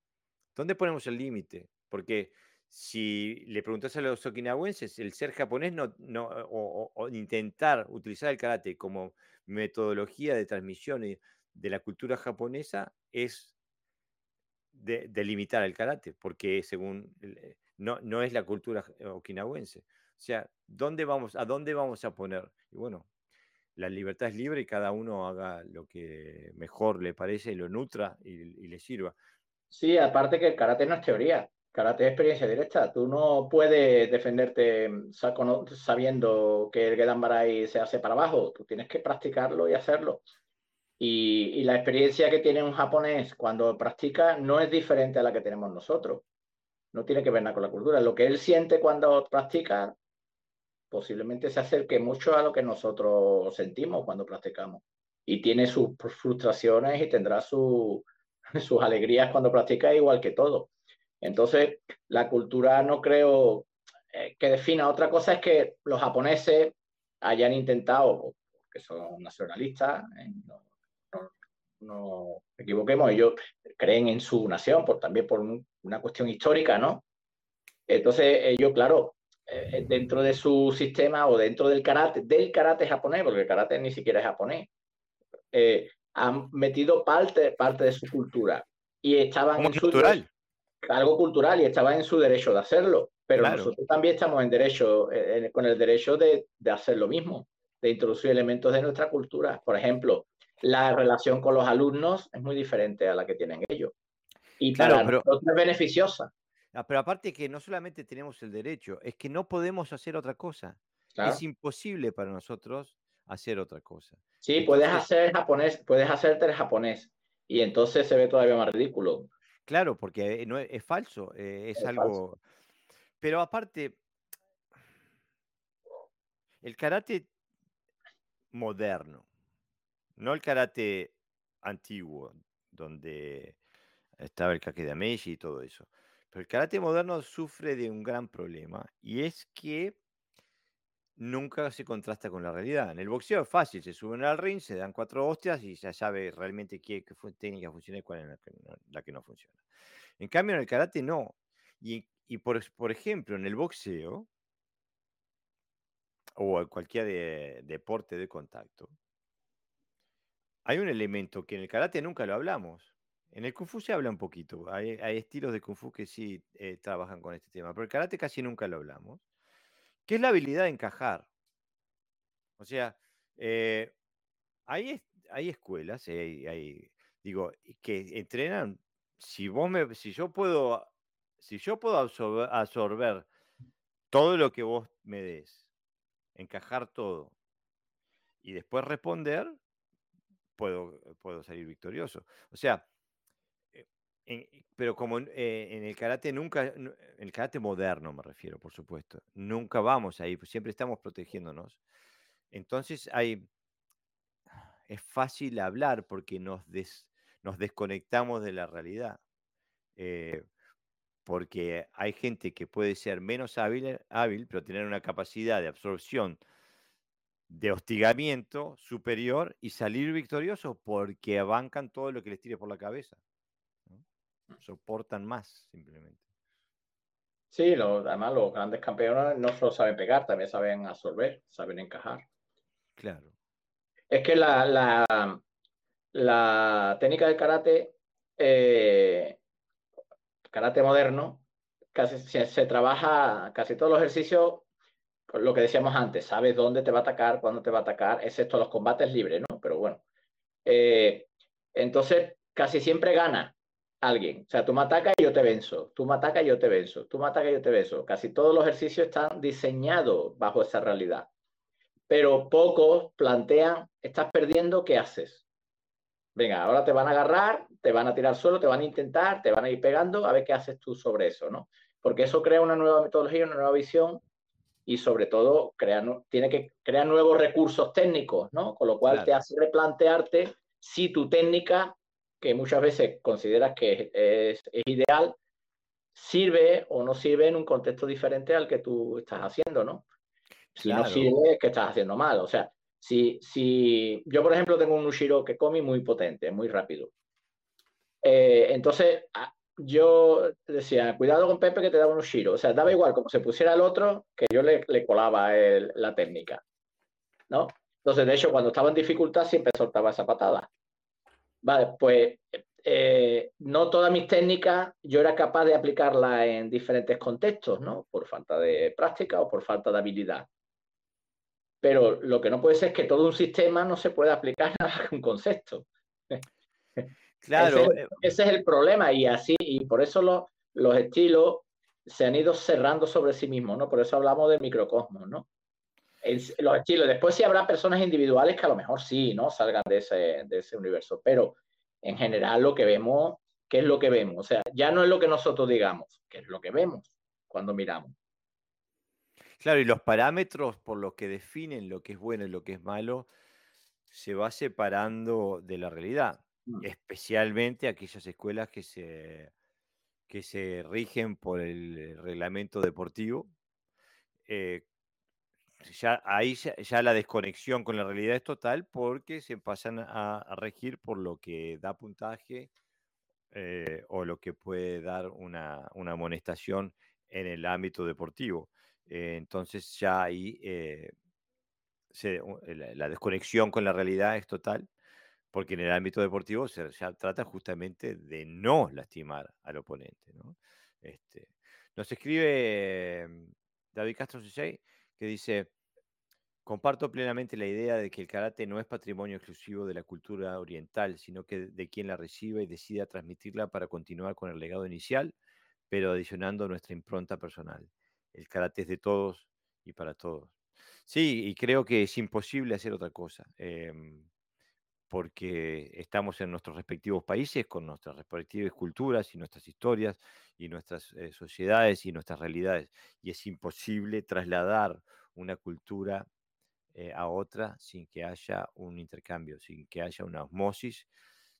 dónde ponemos el límite, porque si le preguntas a los okinawenses, el ser japonés no, no o, intentar utilizar el karate como metodología de transmisión de la cultura japonesa es delimitar el karate, porque según eh, no, no es la cultura okinawense. O sea, ¿dónde vamos, ¿a dónde vamos a poner? Y bueno, la libertad es libre y cada uno haga lo que mejor le parece y lo nutra y, le sirva. Sí, aparte que el karate no es teoría, karate es experiencia directa. Tú no puedes defenderte mm, sabiendo que el Gedan Barai se hace para abajo, tú tienes que practicarlo y hacerlo. Y, y, la experiencia que tiene un japonés cuando practica no es diferente a la que tenemos nosotros. No tiene que ver nada con la cultura. Lo que él siente cuando practica posiblemente se acerque mucho a lo que nosotros sentimos cuando practicamos. Y tiene sus frustraciones y tendrá sus alegrías cuando practica igual que todo. Entonces, la cultura no creo eh, que defina. Otra cosa es que los japoneses hayan intentado, que son nacionalistas, eh, no, no, equivoquemos, ellos creen en su nación, por, también por una cuestión histórica, ¿no? Entonces, ellos, claro, eh, dentro de su sistema o dentro del karate, del karate japonés, porque el karate ni siquiera es japonés, eh, han metido parte, parte de su cultura y estaban en cultural? Su, algo cultural y estaban en su derecho de hacerlo. Pero nosotros también estamos en derecho, eh, con el derecho de, de hacer lo mismo, de introducir elementos de nuestra cultura. Por ejemplo, la relación con los alumnos es muy diferente a la que tienen ellos. Y para nosotros es beneficiosa. Ah, pero aparte que no solamente tenemos el derecho, es que no podemos hacer otra cosa. Es imposible para nosotros hacer otra cosa. Sí, puedes hacer japonés, puedes hacerte el japonés y entonces se ve todavía más ridículo. Claro, porque eh, no es, falso, eh, es, algo. Pero aparte, el karate moderno, no el karate antiguo, donde estaba el kake de y todo eso. Pero el karate moderno sufre de un gran problema y es que nunca se contrasta con la realidad. En el boxeo es fácil, se suben al ring, se dan cuatro hostias y ya sabe realmente qué, técnica funciona y cuál es la que, no funciona. En cambio, en el karate no. Y, por, por, ejemplo, en el boxeo o en cualquier deporte de contacto, hay un elemento que en el karate nunca lo hablamos, en el Kung Fu se habla un poquito. Hay, estilos de Kung Fu que sí eh, trabajan con este tema, pero el karate casi nunca lo hablamos. ¿Qué es la habilidad de encajar? O sea, eh, hay, hay escuelas, hay, digo, que entrenan. Si vos me, si yo puedo, si yo puedo absorber todo lo que vos me des, encajar todo y después responder, puedo, puedo salir victorioso. O sea, eh, pero como eh, en el karate nunca, en el karate moderno me refiero, por supuesto, nunca vamos ahí, pues siempre estamos protegiéndonos. Entonces hay, es fácil hablar porque nos, nos desconectamos de la realidad. Eh, porque hay gente que puede ser menos hábil, hábil, pero tener una capacidad de absorción, de hostigamiento superior y salir victorioso porque abancan todo lo que les tire por la cabeza soportan más simplemente. Sí, además los grandes campeones no solo saben pegar, también saben absorber, saben encajar. Claro. Es que la, la, técnica del karate, eh, karate moderno, casi se, trabaja casi todos los ejercicios con lo que decíamos antes, sabes dónde te va a atacar, cuándo te va a atacar, excepto los combates libres, ¿no? Pero bueno. Eh, entonces, casi siempre gana alguien. O sea, tú me atacas y yo te venzo. Tú me atacas y yo te venzo. Tú me atacas y yo te venzo. Casi todos los ejercicios están diseñados bajo esa realidad. Pero pocos plantean, estás perdiendo, ¿qué haces? Venga, ahora te van a agarrar, te van a tirar suelo, te van a intentar, te van a ir pegando, a ver qué haces tú sobre eso, ¿no? Porque eso crea una nueva metodología, una nueva visión y sobre todo crea, tiene que crear nuevos recursos técnicos, ¿no? Con lo cual te hace replantearte si tu técnica que muchas veces consideras que es, ideal, sirve o no sirve en un contexto diferente al que tú estás haciendo, ¿no? Si no sirve, es que estás haciendo mal. O sea, si, si yo, por ejemplo, tengo un Ushiro que come muy potente, muy rápido. Eh, entonces, yo decía, cuidado con Pepe que te da un Ushiro. O sea, daba igual como se pusiera el otro, que yo le, colaba la técnica. ¿No? Entonces, de hecho, cuando estaba en dificultad siempre soltaba esa patada. Vale, pues eh, no todas mis técnicas yo era capaz de aplicarlas en diferentes contextos, ¿no? Por falta de práctica o por falta de habilidad. Pero lo que no puede ser es que todo un sistema no se pueda aplicar a un concepto. Claro. Eh, ese, es el problema y así, y por eso los, los estilos se han ido cerrando sobre sí mismos, ¿no? Por eso hablamos de microcosmos, ¿no? Los estilos. Después sí habrá personas individuales que a lo mejor sí, ¿no? Salgan de ese, de ese universo, pero en general lo que vemos, ¿qué es lo que vemos? O sea, ya no es lo que nosotros digamos, ¿qué es lo que vemos cuando miramos. Claro, y los parámetros por los que definen lo que es bueno y lo que es malo se va separando de la realidad, mm. especialmente aquellas escuelas que se, que se rigen por el reglamento deportivo, eh, ya, ahí ya, la desconexión con la realidad es total porque se pasan a, regir por lo que da puntaje eh, o lo que puede dar una, amonestación en el ámbito deportivo. Eh, entonces ya ahí eh, la, desconexión con la realidad es total porque en el ámbito deportivo se trata justamente de no lastimar al oponente. Este, nos escribe David Castro que dice, Comparto plenamente la idea de que el karate no es patrimonio exclusivo de la cultura oriental, sino que de quien la reciba y decida transmitirla para continuar con el legado inicial, pero adicionando nuestra impronta personal. El karate es de todos y para todos. Sí, y creo que es imposible hacer otra cosa, em, porque estamos en nuestros respectivos países, con nuestras respectivas culturas y nuestras historias y nuestras eh, sociedades y nuestras realidades, y es imposible trasladar una cultura eh, a otra sin que haya un intercambio, sin que haya una osmosis,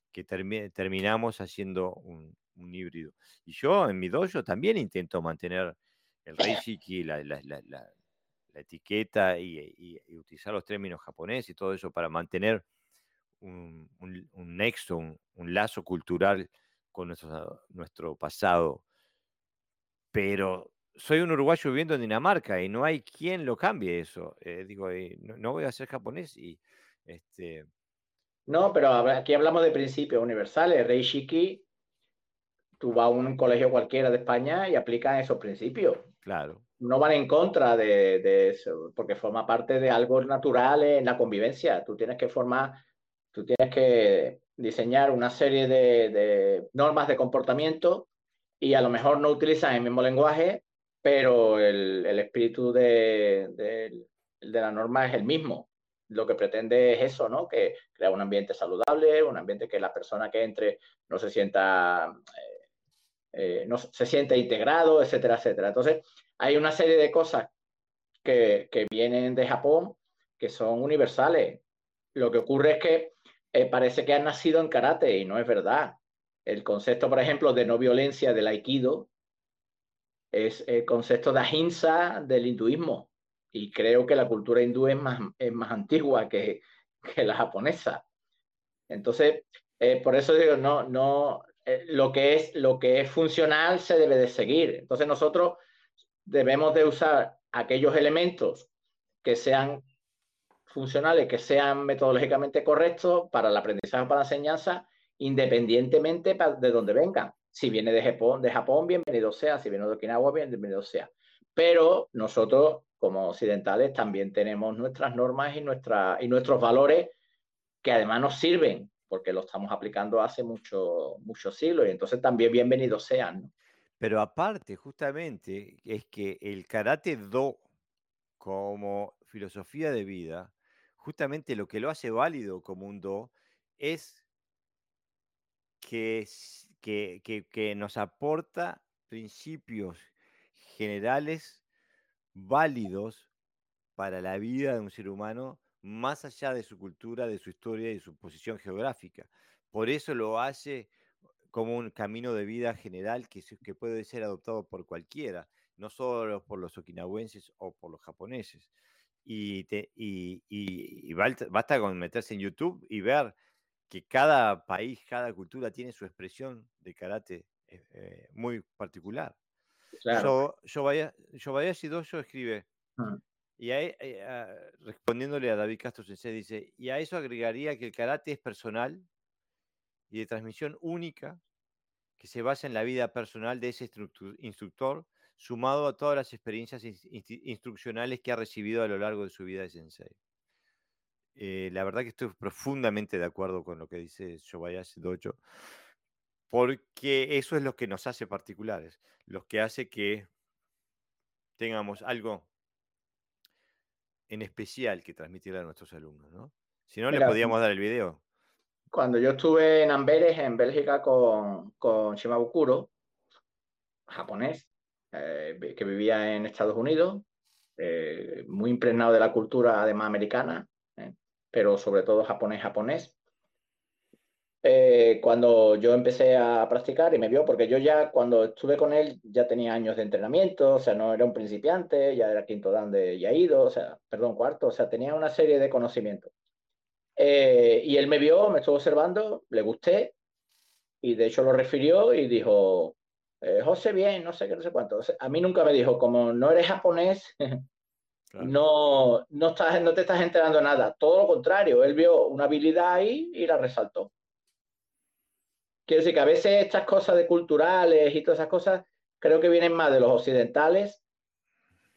que terminamos haciendo un, híbrido. Y yo en mi dojo también intento mantener el reishiki, la, la, la, etiqueta y, utilizar los términos japoneses y todo eso para mantener un, un, nexo, un, lazo cultural con nuestro, nuestro pasado. Pero soy un uruguayo viviendo en Dinamarca y no hay quien lo cambie eso. Eh, digo, eh, no, voy a ser japonés y este. No, pero aquí hablamos de principios universales. Rey Shiki, tú vas a un colegio cualquiera de España y aplican esos principios. Claro. No van en contra de, eso, porque forma parte de algo natural en la convivencia. Tú tienes que formar Tú tienes que diseñar una serie de, normas de comportamiento y a lo mejor no utilizan el mismo lenguaje, pero el, espíritu de, la norma es el mismo. Lo que pretende es eso, ¿no? Que crea un ambiente saludable, un ambiente que la persona que entre no se sienta, eh, eh, no se siente integrado, etcétera, etcétera. Entonces, hay una serie de cosas que, que vienen de Japón que son universales. Lo que ocurre es que eh, parece que han nacido en karate y no es verdad. El concepto, por ejemplo, de no violencia del aikido es el concepto de ahimsa del hinduismo. Y creo que la cultura hindú es más, es más antigua que, que la japonesa. Entonces, eh, por eso digo, no, no, eh, lo, que es, lo que es funcional se debe de seguir. Entonces nosotros debemos de usar aquellos elementos que sean funcionales que sean metodológicamente correctos para el aprendizaje o para la enseñanza, independientemente de donde vengan. Si viene de Japón, de Japón, bienvenido sea. Si viene de Okinawa, bienvenido sea. Pero nosotros, como occidentales, también tenemos nuestras normas y, nuestra, y nuestros valores que además nos sirven, porque lo estamos aplicando hace muchos mucho siglos y entonces también bienvenidos sean. Pero aparte, justamente, es que el karate do como filosofía de vida justamente lo que lo hace válido como un do es que, que, nos aporta principios generales válidos para la vida de un ser humano más allá de su cultura, de su historia y de su posición geográfica. Por eso lo hace como un camino de vida general que, que puede ser adoptado por cualquiera, no solo por los okinawenses o por los japoneses y, te, y, basta con meterse en YouTube y ver que cada país, cada cultura tiene su expresión de karate eh, eh, muy particular. Claro. Yo, vaya, yo vaya Dojo escribe, y eh, ah, respondiéndole a David Castro Sensei, dice, y a eso agregaría que el karate es personal y de transmisión única, que se basa en la vida personal de ese instructor sumado a todas las experiencias instruccionales que ha recibido a lo largo de su vida de sensei. Eh, la verdad que estoy profundamente de acuerdo con lo que dice Shobayashi Dojo, porque eso es lo que nos hace particulares, lo que hace que tengamos algo en especial que transmitirle a nuestros alumnos, ¿no? Si no, le podíamos dar el video. Cuando yo estuve en Amberes, en Bélgica, con, con Shimabukuro, japonés, eh, que vivía en Estados Unidos, eh, muy impregnado de la cultura además americana, eh, pero sobre todo japonés-japonés. cuando yo empecé a practicar y me vio, porque yo ya cuando estuve con él ya tenía años de entrenamiento, o sea, no era un principiante, ya era quinto dan de ido, o sea, perdón, cuarto, o sea, tenía una serie de conocimientos. y él me vio, me estuvo observando, le gusté, y de hecho lo refirió y dijo, eh, José bien, no sé qué, no sé cuánto. a mí nunca me dijo, como no eres japonés, no, no, estás, no te estás enterando nada. Todo lo contrario, él vio una habilidad ahí y la resaltó. Quiero decir que a veces estas cosas de culturales y todas esas cosas creo que vienen más de los occidentales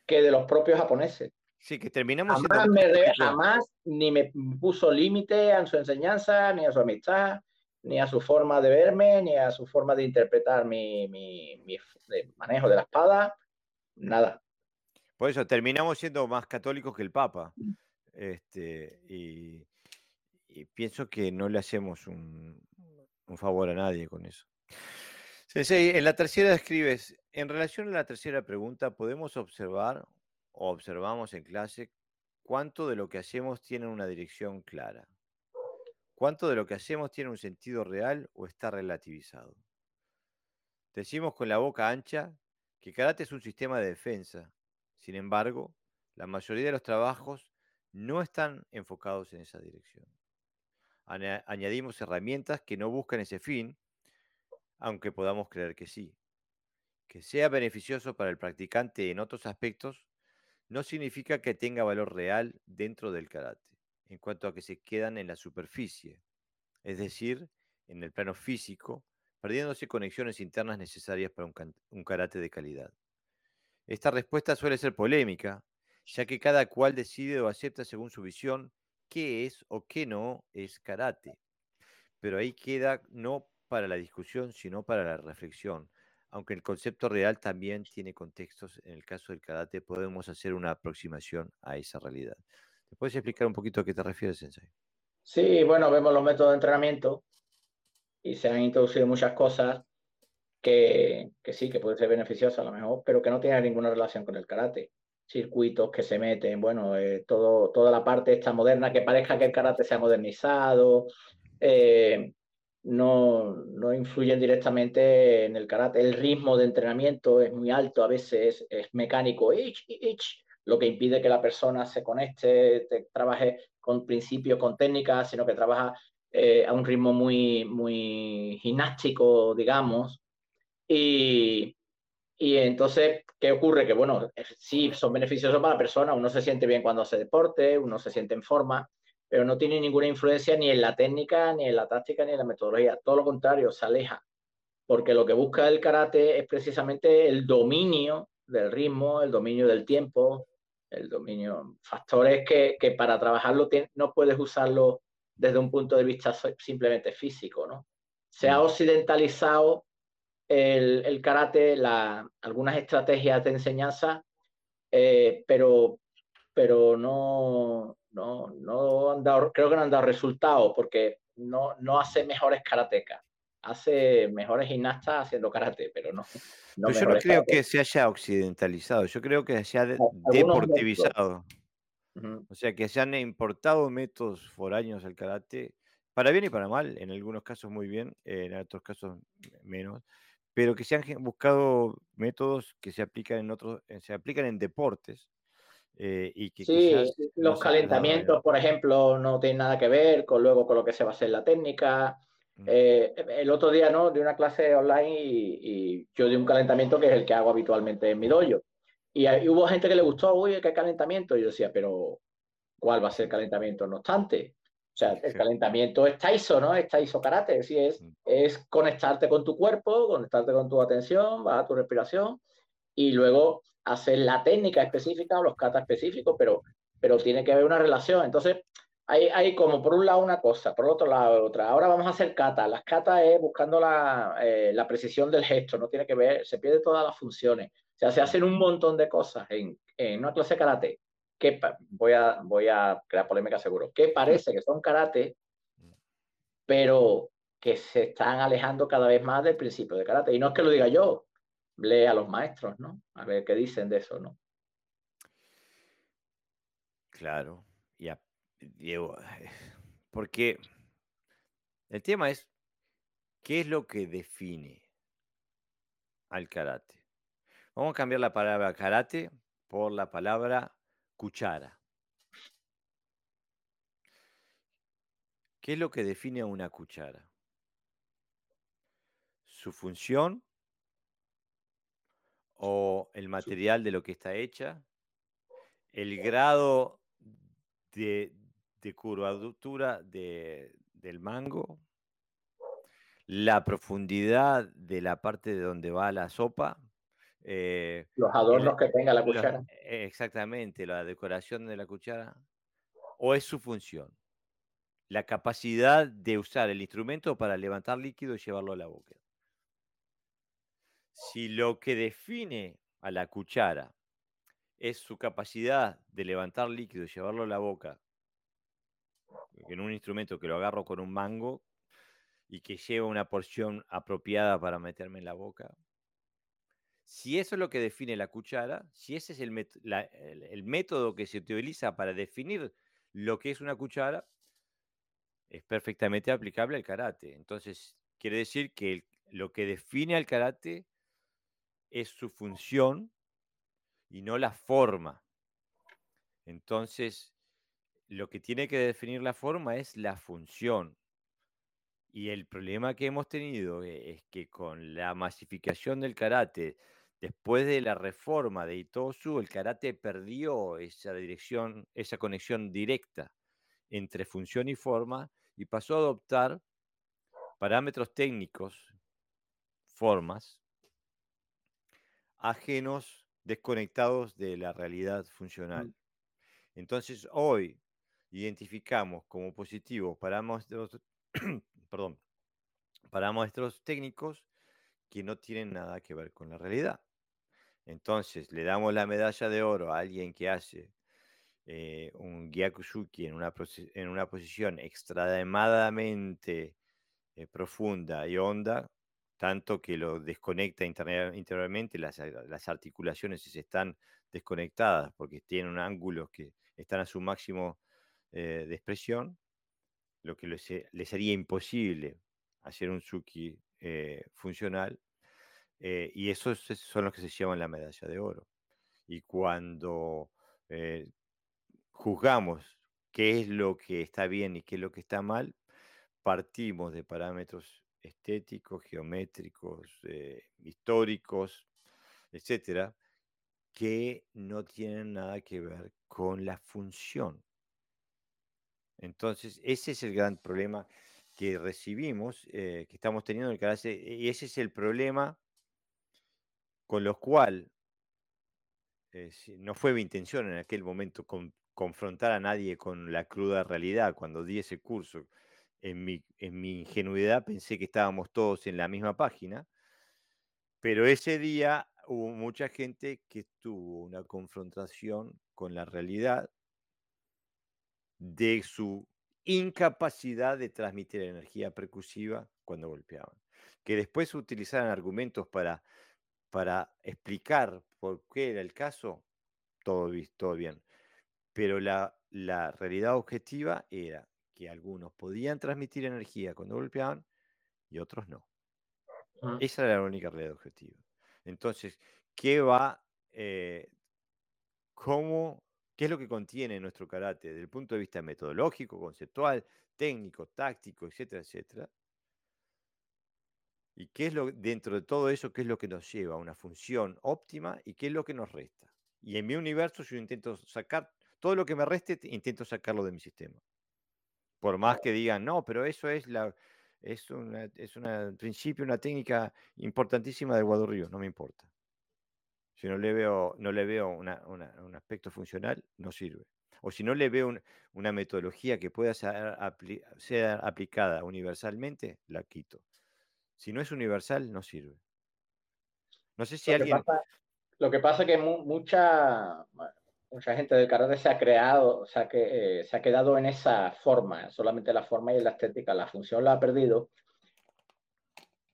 que de los propios japoneses. Sí, que terminamos. Jamás, me, jamás ni me puso límite a su enseñanza, ni a su amistad, ni a su forma de verme, ni a su forma de interpretar mi, manejo de la espada, nada. Por eso terminamos siendo más católicos que el Papa. Este, y, pienso que no le hacemos un, favor a nadie con eso. Sensei, en la tercera escribes, en relación a la tercera pregunta, podemos observar o observamos en clase cuánto de lo que hacemos tiene una dirección clara. ¿Cuánto de lo que hacemos tiene un sentido real o está relativizado? Decimos con la boca ancha que karate es un sistema de defensa. Sin embargo, la mayoría de los trabajos no están enfocados en esa dirección. Añadimos herramientas que no buscan ese fin, aunque podamos creer que sí. Que sea beneficioso para el practicante en otros aspectos no significa que tenga valor real dentro del karate en cuanto a que se quedan en la superficie, es decir, en el plano físico, perdiéndose conexiones internas necesarias para un, karate de calidad. Esta respuesta suele ser polémica, ya que cada cual decide o acepta según su visión qué es o qué no es karate. Pero ahí queda no para la discusión, sino para la reflexión. Aunque el concepto real también tiene contextos, en el caso del karate podemos hacer una aproximación a esa realidad. ¿Te puedes explicar un poquito a qué te refieres, Sensei? Sí, bueno, vemos los métodos de entrenamiento y se han introducido muchas cosas que, que sí, que pueden ser beneficiosas a lo mejor, pero que no tienen ninguna relación con el karate. Circuitos que se meten, bueno, eh, todo, toda la parte esta moderna que parezca que el karate se ha modernizado, eh, no, no, influyen directamente en el karate. El ritmo de entrenamiento es muy alto, a veces es, mecánico, ich, ich, lo que impide que la persona se conecte, trabaje con principios, con técnicas, sino que trabaja eh, a un ritmo muy, muy gimnástico, digamos. Y, y entonces, ¿qué ocurre? Que, bueno, sí, son beneficiosos para la persona, uno se siente bien cuando hace deporte, uno se siente en forma, pero no tiene ninguna influencia ni en la técnica, ni en la táctica, ni en la metodología. Todo lo contrario, se aleja, porque lo que busca el karate es precisamente el dominio del ritmo, el dominio del tiempo, el dominio, factores que, que para trabajarlo no puedes usarlo desde un punto de vista simplemente físico, ¿no? Se ha mm. occidentalizado el, el karate, la, algunas estrategias de enseñanza, eh, pero, pero no, no, no han dado, creo que no han dado resultados porque no, no hace mejores karatecas. Hace mejores gimnastas haciendo karate, pero no. no yo no creo que se haya occidentalizado, yo creo que se haya deportivizado. O sea, que se han importado métodos foráneos al karate, para bien y para mal, en algunos casos muy bien, en otros casos menos, pero que se han buscado métodos que se aplican en otros, eh, se aplican en deportes, eh, y que sí, los calentamientos, por ejemplo, no tienen nada que ver con luego con lo que se va a hacer la técnica. Eh, el otro día, ¿no? De una clase online y, yo di un calentamiento que es el que hago habitualmente en mi dojo. Y, hubo gente que le gustó, uy, qué calentamiento. Y yo decía, pero ¿cuál va a ser el calentamiento? No obstante, o sea, el calentamiento es Taiso, ¿no? Es Taiso Karate, es, es, es conectarte con tu cuerpo, conectarte con tu atención, bajar tu respiración y luego hacer la técnica específica o los katas específicos, pero, pero tiene que haber una relación. Entonces, hay, como por un lado una cosa, por otro lado otra. Ahora vamos a hacer kata. Las kata es buscando la, eh, la, precisión del gesto, no tiene que ver, se pierde todas las funciones. O sea, se hacen un montón de cosas en, en una clase de karate que voy a, voy a crear polémica seguro, que parece que son karate, pero que se están alejando cada vez más del principio de karate. Y no es que lo diga yo, lee a los maestros, ¿no? A ver qué dicen de eso, ¿no? Claro, ya, Diego, porque el tema es, ¿qué es lo que define al karate? Vamos a cambiar la palabra karate por la palabra cuchara. ¿Qué es lo que define a una cuchara? Su función o el material de lo que está hecha, el grado de, curvatura del mango, la profundidad de la parte de donde va la sopa. Eh, los adornos que tenga la cuchara. exactamente, la decoración de la cuchara. O es su función. La capacidad de usar el instrumento para levantar líquido y llevarlo a la boca si lo que define a la cuchara es su capacidad de levantar líquido y llevarlo a la boca, en un instrumento que lo agarro con un mango y que lleva una porción apropiada para meterme en la boca, si eso es lo que define la cuchara, si ese es el, el método que se utiliza para definir lo que es una cuchara, es perfectamente aplicable al karate. Entonces, quiere decir que lo que define al karate es su función y no la forma. Entonces, lo que tiene que definir la forma es la función. Y el problema que hemos tenido e, es que con la masificación del karate, después de la reforma de Itosu, el karate perdió esa dirección, esa conexión directa entre función y forma y pasó a adoptar parámetros técnicos, formas, ajenos, desconectados de la realidad funcional. Entonces, hoy, identificamos como positivos para nuestros, para nuestros técnicos que no tienen nada que ver con la realidad. Entonces, le damos la medalla de oro a alguien que hace eh, un Gyakusuki en una, en una posición extremadamente eh, profunda y honda, tanto que lo desconecta interiormente, las, las, articulaciones están desconectadas porque tienen ángulos que están a su máximo eh, de expresión, lo que les, sería imposible hacer un Suki funcional eh, y esos son los que se llevan la medalla de oro. Y cuando eh, juzgamos qué es lo que está bien y qué es lo que está mal, partimos de parámetros estéticos, geométricos, eh, históricos, etcétera, que no tienen nada que ver con la función. Entonces, ese es el gran problema que recibimos, que estamos teniendo en el canal, y ese es el problema con lo cual eh, no fue mi intención en aquel momento confrontar a nadie con la cruda realidad. Cuando di ese curso, en mi, en mi ingenuidad pensé que estábamos todos en la misma página, pero ese día hubo mucha gente que tuvo una confrontación con la realidad de su incapacidad de transmitir energía percusiva cuando golpeaban. Que después utilizaran argumentos para para explicar por qué era el caso, todo, todo bien. Pero la, realidad objetiva era que algunos podían transmitir energía cuando golpeaban y otros no. Ah. Esa era la única realidad objetiva. Entonces, ¿qué va, eh, cómo, qué es lo que contiene nuestro karate desde el punto de vista metodológico, conceptual, técnico, táctico, etcétera, etcétera? ¿Y qué es lo, dentro de todo eso, qué es lo que nos lleva a una función óptima y qué es lo que nos resta? Y en mi universo yo intento sacar, todo lo que me reste, intento sacarlo de mi sistema. Por más que digan, no, pero eso es la, es una, es una principio, una técnica importantísima de Guadalrío, no me importa. Si no le veo, no le veo un aspecto funcional, no sirve. O si no le veo una metodología que pueda ser, ser aplicada universalmente, la quito. Si no es universal, no sirve. No sé si lo alguien... Que pasa, lo que pasa es que mucha, mucha gente del karate se ha creado, o sea, que, eh, se ha quedado en esa forma, solamente la forma y la estética, la función la ha perdido,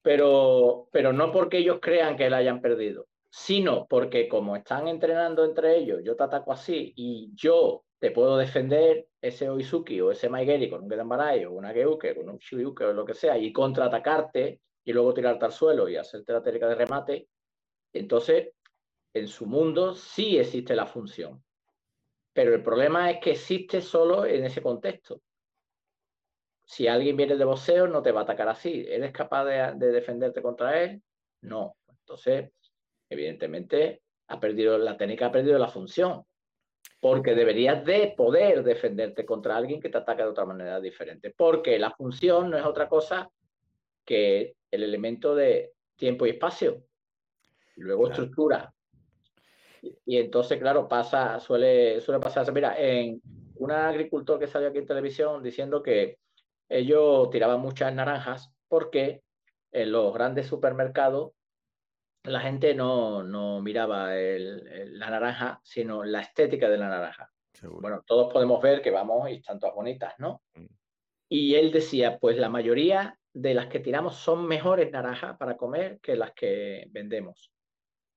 pero, pero no porque ellos crean que la hayan perdido, sino porque como están entrenando entre ellos, yo te ataco así y yo te puedo defender ese Oizuki o ese Maigeri con un Gedanbarai o una Geuke, con un Shiuke o lo que sea, y contraatacarte y luego tirarte al suelo y hacerte la técnica de remate, entonces en su mundo sí existe la función. Pero el problema es que existe solo en ese contexto. Si alguien viene de boxeo, no te va a atacar así. ¿Eres capaz de, defenderte contra él? No. Entonces, evidentemente, ha perdido, la técnica ha perdido la función. Porque deberías de poder defenderte contra alguien que te ataca de otra manera diferente. Porque la función no es otra cosa que el elemento de tiempo y espacio, luego estructura. Y, entonces, claro, pasa, suele, suele pasar. Mira, en un agricultor que salió aquí en televisión diciendo que ellos tiraban muchas naranjas porque en los grandes supermercados la gente no, no miraba la naranja, sino la estética de la naranja. Bueno, todos podemos ver que vamos y están todas bonitas, ¿no? Mm. Y él decía, pues la mayoría de las que tiramos son mejores naranjas para comer que las que vendemos.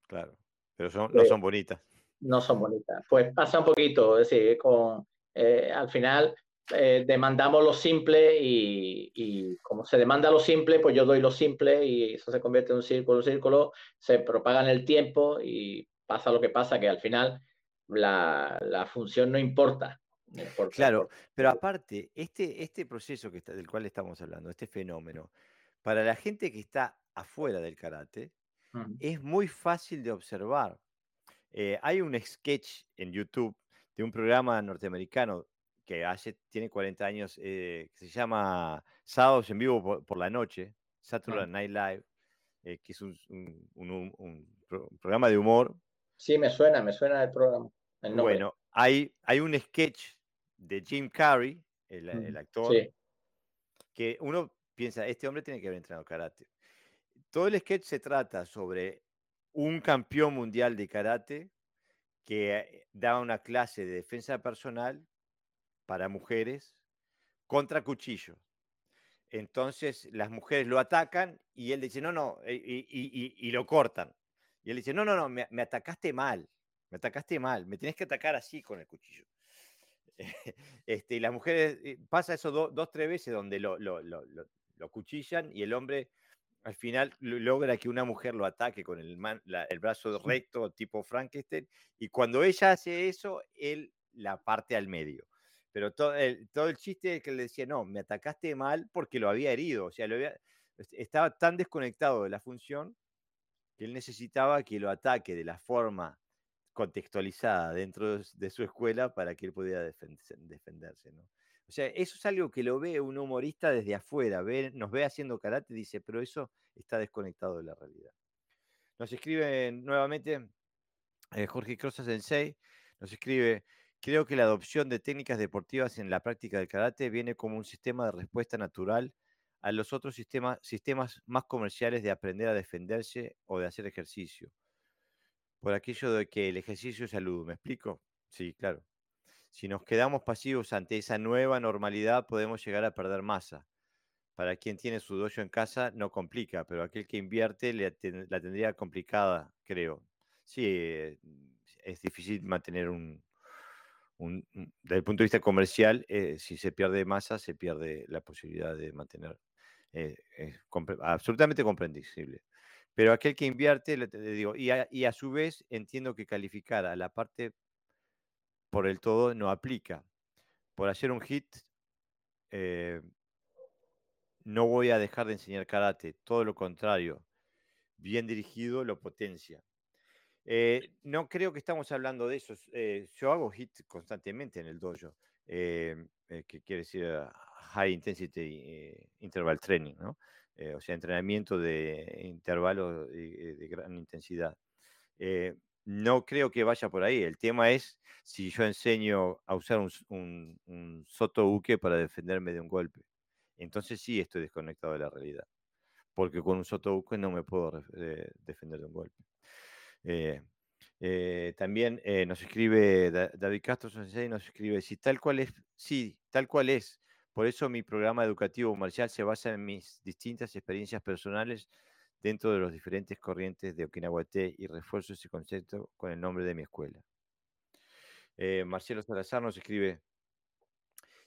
Claro, pero son, no son bonitas. No son bonitas. Pues pasa un poquito, es decir, con, eh, al final eh, demandamos lo simple y, como se demanda lo simple, pues yo doy lo simple y eso se convierte en un círculo, un círculo, se propaga en el tiempo y pasa lo que pasa, que al final la, la función no importa. Claro, pero aparte, este, este proceso que está, del cual estamos hablando, este fenómeno, para la gente que está afuera del karate, es muy fácil de observar. Eh, hay un sketch en YouTube de un programa norteamericano que hace, tiene 40 años, eh, que se llama Sábados en Vivo por, la Noche, Saturday Night Live, eh, que es un, programa de humor. Sí, me suena, me suena el programa. bueno, hay, hay un sketch de Jim Carrey, el, Mm, el actor, Sí, que uno piensa, este hombre tiene que haber entrenado karate. Todo el sketch se trata sobre un campeón mundial de karate que eh, da una clase de defensa personal para mujeres contra cuchillo. Entonces las mujeres lo atacan y él dice, no, no, eh, y, y- y- y lo cortan. Y él dice, no, no, no, me, me atacaste mal, me atacaste mal, me tienes que atacar así con el cuchillo. este, y las mujeres, eh, pasa eso do- dos, tres veces donde lo, lo, lo, lo- cuchillan y el hombre al final lo- logra que una mujer lo ataque con el, man- la- el brazo recto tipo Frankenstein y cuando ella hace eso, él la parte al medio. Pero todo el, todo el chiste es que le decía, no, me atacaste mal porque lo había herido, o sea, lo había- est- estaba tan desconectado de la función que él necesitaba que lo ataque de la forma contextualizada dentro de su escuela para que él pudiera defenderse, ¿no? O sea, eso es algo que lo ve un humorista desde afuera, ve, nos ve haciendo karate y dice, pero eso está desconectado de la realidad. Nos escribe nuevamente eh, Jorge Crosa Sensei, nos escribe, creo que la adopción de técnicas deportivas en la práctica del karate viene como un sistema de respuesta natural a los otros sistemas, sistemas más comerciales de aprender a defenderse o de hacer ejercicio. Por aquello de que el ejercicio es salud, ¿me explico? Sí, claro. Si nos quedamos pasivos ante esa nueva normalidad, podemos llegar a perder masa. Para quien tiene su dojo en casa, no complica, pero aquel que invierte le la tendría complicada, creo. Sí, es difícil mantener un, un- desde el punto de vista comercial, eh, si se pierde masa, se pierde la posibilidad de mantener. eh, es compre- absolutamente comprensible. Pero aquel que invierte, le, digo, y a, su vez entiendo que calificar a la parte por el todo no aplica. Por hacer un hit, eh, no voy a dejar de enseñar karate, todo lo contrario, bien dirigido lo potencia. Eh, no creo que estamos hablando de eso. eh, yo hago hit constantemente en el dojo, eh, eh, que quiere decir ah, high intensity eh, interval training, ¿no? Eh, o sea, entrenamiento de intervalos de, de gran intensidad. No creo que vaya por ahí. El tema es si yo enseño a usar un, un, un soto para defenderme de un golpe. Entonces sí estoy desconectado de la realidad, porque con un soto no me puedo defender de un golpe. Eh, eh, también eh, nos escribe Da- David Castro Sensei, nos escribe, si tal cual es, sí, tal cual es. Por eso mi programa educativo comercial se basa en mis distintas experiencias personales dentro de los diferentes corrientes de Okinawa Te y refuerzo ese concepto con el nombre de mi escuela. Marcelo Salazar nos escribe,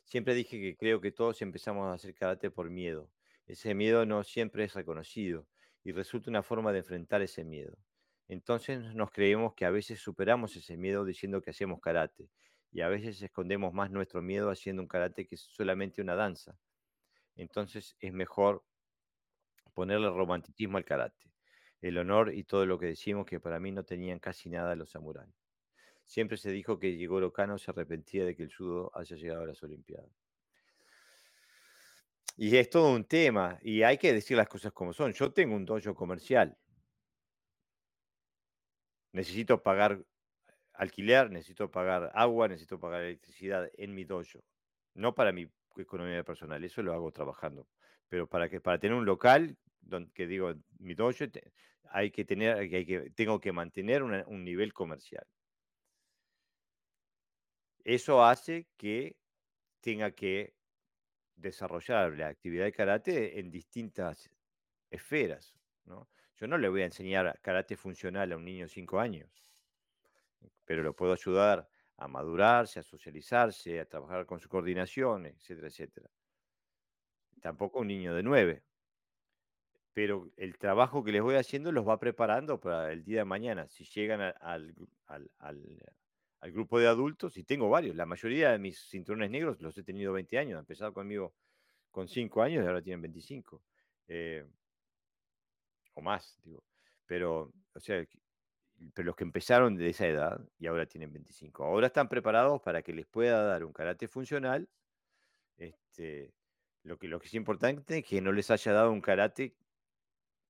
siempre dije que creo que todos empezamos a hacer karate por miedo. Ese miedo no siempre es reconocido y resulta una forma de enfrentar ese miedo. Entonces nos creemos que a veces superamos ese miedo diciendo que hacemos karate y a veces escondemos más nuestro miedo haciendo un karate que es solamente una danza. Entonces es mejor ponerle romanticismo al karate, el honor y todo lo que decimos que para mí no tenían casi nada los samuráis. Siempre se dijo que Jigoro Kano se arrepentía de que el judo haya llegado a las Olimpiadas. Y es todo un tema, y hay que decir las cosas como son. Yo tengo un dojo comercial. Necesito pagar alquiler, necesito pagar agua, necesito pagar electricidad en mi dojo. No para mi economía personal, eso lo hago trabajando. Pero para que para tener un local, donde, que digo, mi dojo, hay que tener, que, tengo que mantener un nivel comercial. Eso hace que tenga que desarrollar la actividad de karate en distintas esferas. ¿no? Yo no le voy a enseñar karate funcional a un niño de 5 años, pero lo puedo ayudar a madurarse, a socializarse, a trabajar con su coordinación, etcétera, etcétera. Tampoco un niño de 9, pero el trabajo que les voy haciendo los va preparando para el día de mañana. Si llegan al, al- al- grupo de adultos, y tengo varios, la mayoría de mis cinturones negros los he tenido 20 años, han empezado conmigo con 5 años y ahora tienen 25. eh, o más, digo. Pero, o sea, pero los que empezaron de esa edad y ahora tienen 25, ahora están preparados para que les pueda dar un karate funcional. Este, lo, que, lo que es importante es que no les haya dado un karate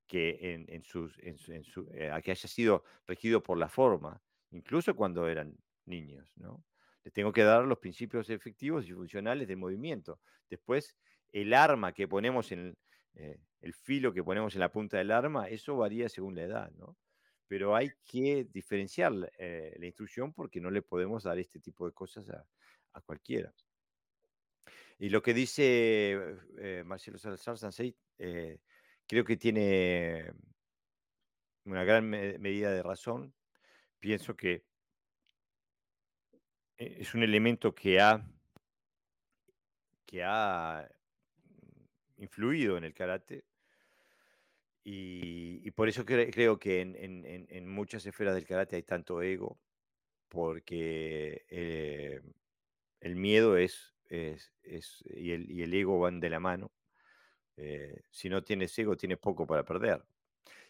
que, en, en sus, en en su- eh, que haya sido regido por la forma, incluso cuando eran niños, ¿no? Le tengo que dar los principios efectivos y funcionales del movimiento. Después, el arma que ponemos en eh, el filo que ponemos en la punta del arma, eso varía según la edad, ¿no? Pero hay que diferenciar eh, la instrucción porque no le podemos dar este tipo de cosas a, cualquiera. Y lo que dice eh, Marcelo Salazar Sansei, creo que tiene una gran medida de razón. Pienso que es un elemento que ha, que ha influido en el karate. Y, por eso creo que en, muchas esferas del karate hay tanto ego, porque eh, el miedo es, y, el, ego van de la mano. Eh, si no tienes ego, tienes poco para perder.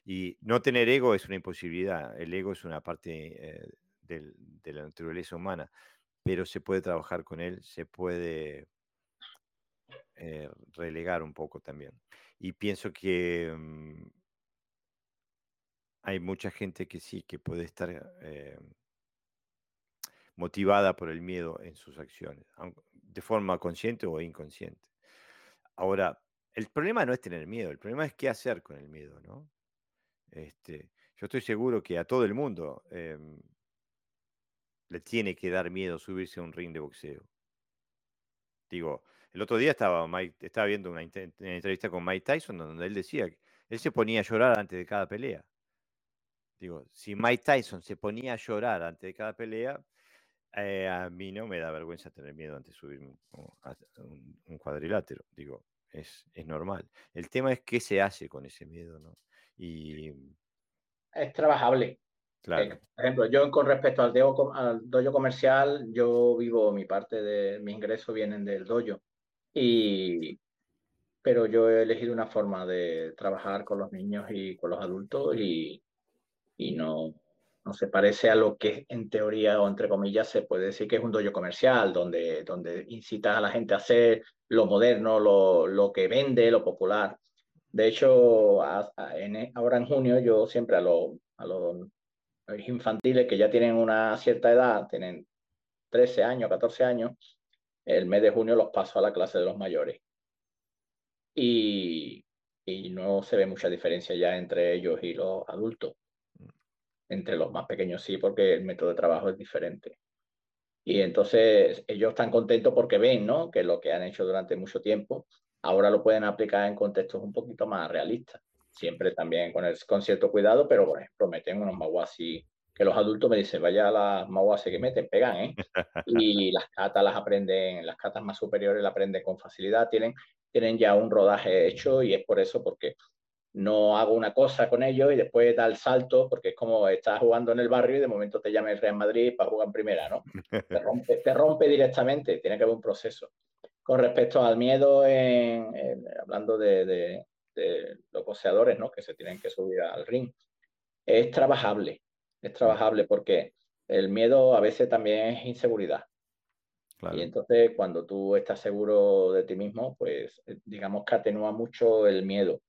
Y no tener ego es una imposibilidad. El ego es una parte eh, de la naturaleza humana, pero se puede trabajar con él, se puede eh, relegar un poco también. Y pienso que mm, hay mucha gente que sí, que puede estar eh, motivada por el miedo en sus acciones, de forma consciente o inconsciente. Ahora, el problema no es tener miedo, el problema es qué hacer con el miedo, ¿no? Este, yo estoy seguro que a todo el mundo em, le tiene que dar miedo subirse a un ring de boxeo. Digo, el otro día estaba, estaba viendo una, entrevista con Mike Tyson donde él decía que él se ponía a llorar antes de cada pelea. Digo, si Mike Tyson se ponía a llorar antes de cada pelea, eh, a mí no me da vergüenza tener miedo antes de subir un, cuadrilátero. Digo, es, es, normal. El tema es qué se hace con ese miedo, ¿no? Y... Es trabajable. Claro. por ejemplo, yo con respecto al, al dojo comercial, yo vivo, mi parte de mis ingresos vienen del dojo. Y, pero yo he elegido una forma de trabajar con los niños y con los adultos y, y no, no se parece a lo que en teoría o entre comillas se puede decir que es un dojo comercial, donde, donde incitas a la gente a hacer lo moderno, lo, lo que vende, lo popular. De hecho, ahora en junio yo siempre a, los a los infantiles que ya tienen una cierta edad, tienen 13 años, 14 años, el mes de junio los paso a la clase de los mayores. Y, no se ve mucha diferencia ya entre ellos y los adultos. Entre los más pequeños sí, porque el método de trabajo es diferente. Y entonces ellos están contentos porque ven ¿no? que lo que han hecho durante mucho tiempo ahora lo pueden aplicar en contextos un poquito más realistas. Siempre también con, cierto cuidado, pero por ejemplo meten unos maguasi que los adultos me dicen, vaya las maguase que meten, pegan, ¿eh? Y las catas las aprenden, las catas más superiores las aprenden con facilidad, tienen, tienen ya un rodaje hecho y es por eso, porque no hago una cosa con ellos y después da el salto, porque es como estás jugando en el barrio y de momento te llama el Real Madrid para jugar en primera, ¿no? Te rompe, te rompe directamente, tiene que haber un proceso. Con respecto al miedo, hablando de, de, de, los boxeadores, ¿no? Que se tienen que subir al ring, es trabajable es trabajable porque el miedo a veces también es inseguridad. Y entonces cuando tú estás seguro de ti mismo, pues eh, digamos que atenúa mucho el miedo.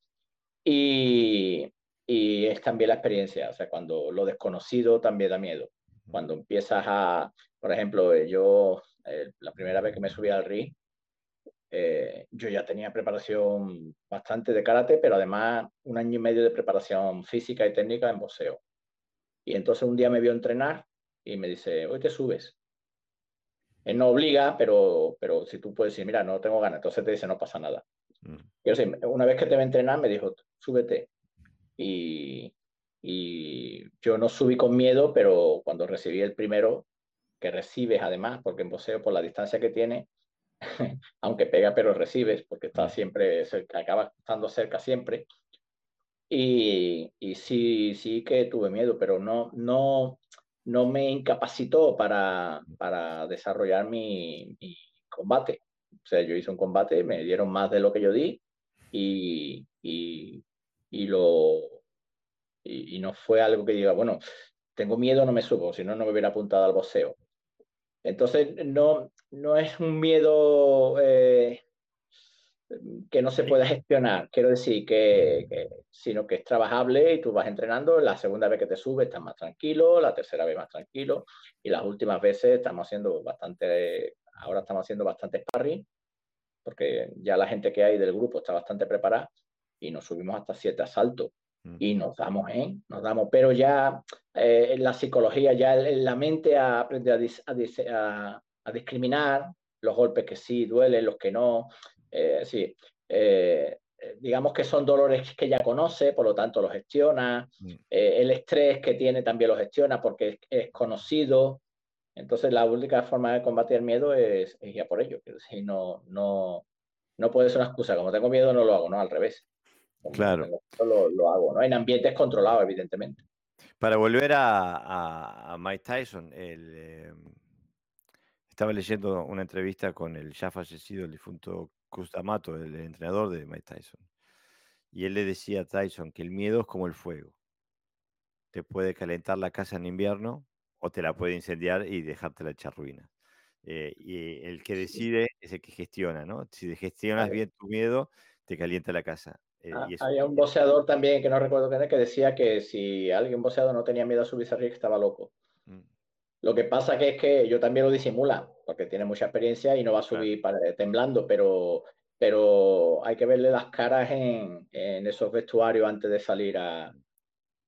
Y, y es también la experiencia, o sea, cuando lo desconocido también da miedo. Cuando empiezas a, por ejemplo, eh, yo eh, la primera vez que me subí al ring, yo ya tenía preparación bastante de karate, pero además un año y medio de preparación física y técnica en boxeo. Y entonces un día me vio entrenar y me dice, hoy te subes. Él no obliga, pero, pero si tú puedes decir, mira, no tengo ganas, entonces te dice, no pasa nada. Mm. Yo sé, una vez que te a entrenar, me dijo, súbete. Y, y yo no subí con miedo, pero cuando recibí el primero, que recibes además, porque en boxeo, por la distancia que tiene, aunque pega, pero recibes, porque está mm. siempre, acaba estando cerca siempre, y, y, sí, sí que tuve miedo, pero no, no, no me incapacitó para, para desarrollar mi, combate. O sea, yo hice un combate, me dieron más de lo que yo di y, y, y lo, y, no fue algo que diga, bueno, tengo miedo, no me subo, si no, no me hubiera apuntado al boxeo. Entonces, no, no es un miedo eh, que no se puede gestionar. Quiero decir que, sino que es trabajable y tú vas entrenando. La segunda vez que te subes estás más tranquilo, la tercera vez más tranquilo y las últimas veces estamos haciendo bastante, ahora estamos haciendo bastante sparring porque ya la gente que hay del grupo está bastante preparada y nos subimos hasta siete asaltos mm. y nos damos, ¿eh? Nos damos, pero ya eh, en la psicología, ya en la mente aprende a, a discriminar los golpes que sí duelen, los que no. Eh, sí, eh, eh, digamos que son dolores que ya conoce, por lo tanto los gestiona. Mm. el estrés que tiene también lo gestiona porque es, conocido. Entonces la única forma de combatir el miedo es, ir a por ello. Si no, no, no puede ser una excusa. Como tengo miedo no lo hago, no, al revés. claro. Lo, lo, hago, ¿no? En ambientes controlados, evidentemente. Para volver a, a, Mike Tyson, el, estaba leyendo una entrevista con el ya fallecido, el difunto D'Amato, el entrenador de Mike Tyson. Y él le decía a Tyson que el miedo es como el fuego. Te puede calentar la casa en invierno o te la puede incendiar y dejarte la echar ruina. Eh, y el que decide es el que gestiona, ¿no? Si gestionas bien tu miedo, te calienta la casa. Eh, ah, había un boxeador también, que no recuerdo quién que decía que si alguien boxeador no tenía miedo a subirse arriba, estaba loco. Lo que pasa que es que yo también lo disimula, porque tiene mucha experiencia y no va a subir temblando, pero, pero hay que verle las caras en, esos vestuarios antes de salir a,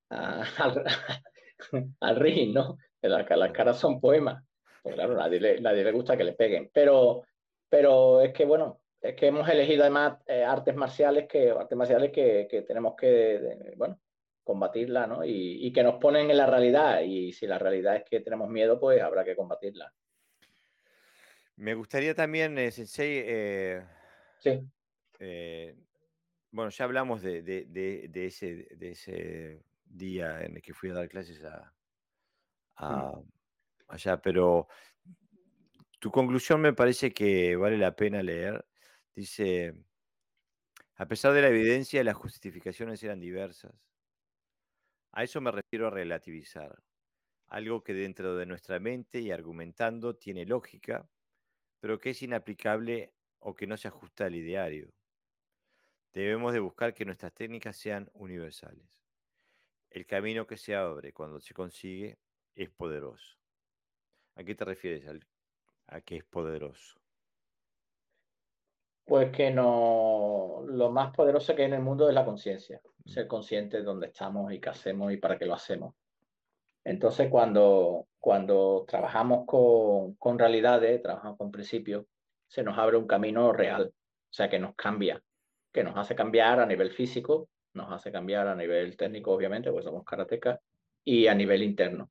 al, ring, ¿no? Las, las, caras son poemas. Pues claro, nadie le, nadie le gusta que le peguen. Pero, pero es que, bueno, es que hemos elegido además eh, artes marciales que artes marciales que, que tenemos que bueno combatirla, ¿no? Y, que nos ponen en la realidad. Y si la realidad es que tenemos miedo, pues habrá que combatirla. Me gustaría también, eh, Sensei. Eh, sí. Eh, bueno, ya hablamos de, de, ese, de ese día en el que fui a dar clases a, allá, pero tu conclusión me parece que vale la pena leer. Dice, a pesar de la evidencia, las justificaciones eran diversas. A eso me refiero a relativizar. Algo que dentro de nuestra mente y argumentando tiene lógica, pero que es inaplicable o que no se ajusta al ideario. Debemos de buscar que nuestras técnicas sean universales. El camino que se abre cuando se consigue es poderoso. ¿A qué te refieres a que es poderoso? Pues que no, lo más poderoso que hay en el mundo es la conciencia, mm. ser consciente de dónde estamos y qué hacemos y para qué lo hacemos. Entonces, cuando, cuando trabajamos con, con realidades, trabajamos con principios, se nos abre un camino real, o sea, que nos cambia, que nos hace cambiar a nivel físico, nos hace cambiar a nivel técnico, obviamente, pues somos karatecas, y a nivel interno.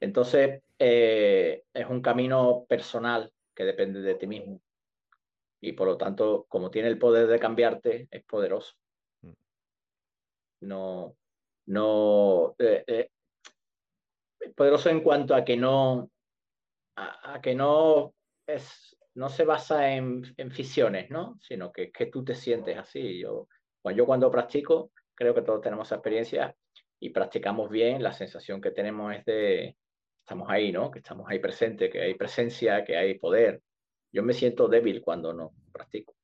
Entonces, eh, es un camino personal que depende de ti mismo y por lo tanto, como tiene el poder de cambiarte, es poderoso. Mm. No, no, eh, eh, poderoso en cuanto a que no, a, que no es, no se basa en, en fisiones, ¿no? Sino que, que tú te sientes así. Yo, bueno, yo cuando practico, creo que todos tenemos esa experiencia y practicamos bien, la sensación que tenemos es de, estamos ahí, ¿no? Que estamos ahí presentes, que hay presencia, que hay poder, yo me siento débil cuando no practico.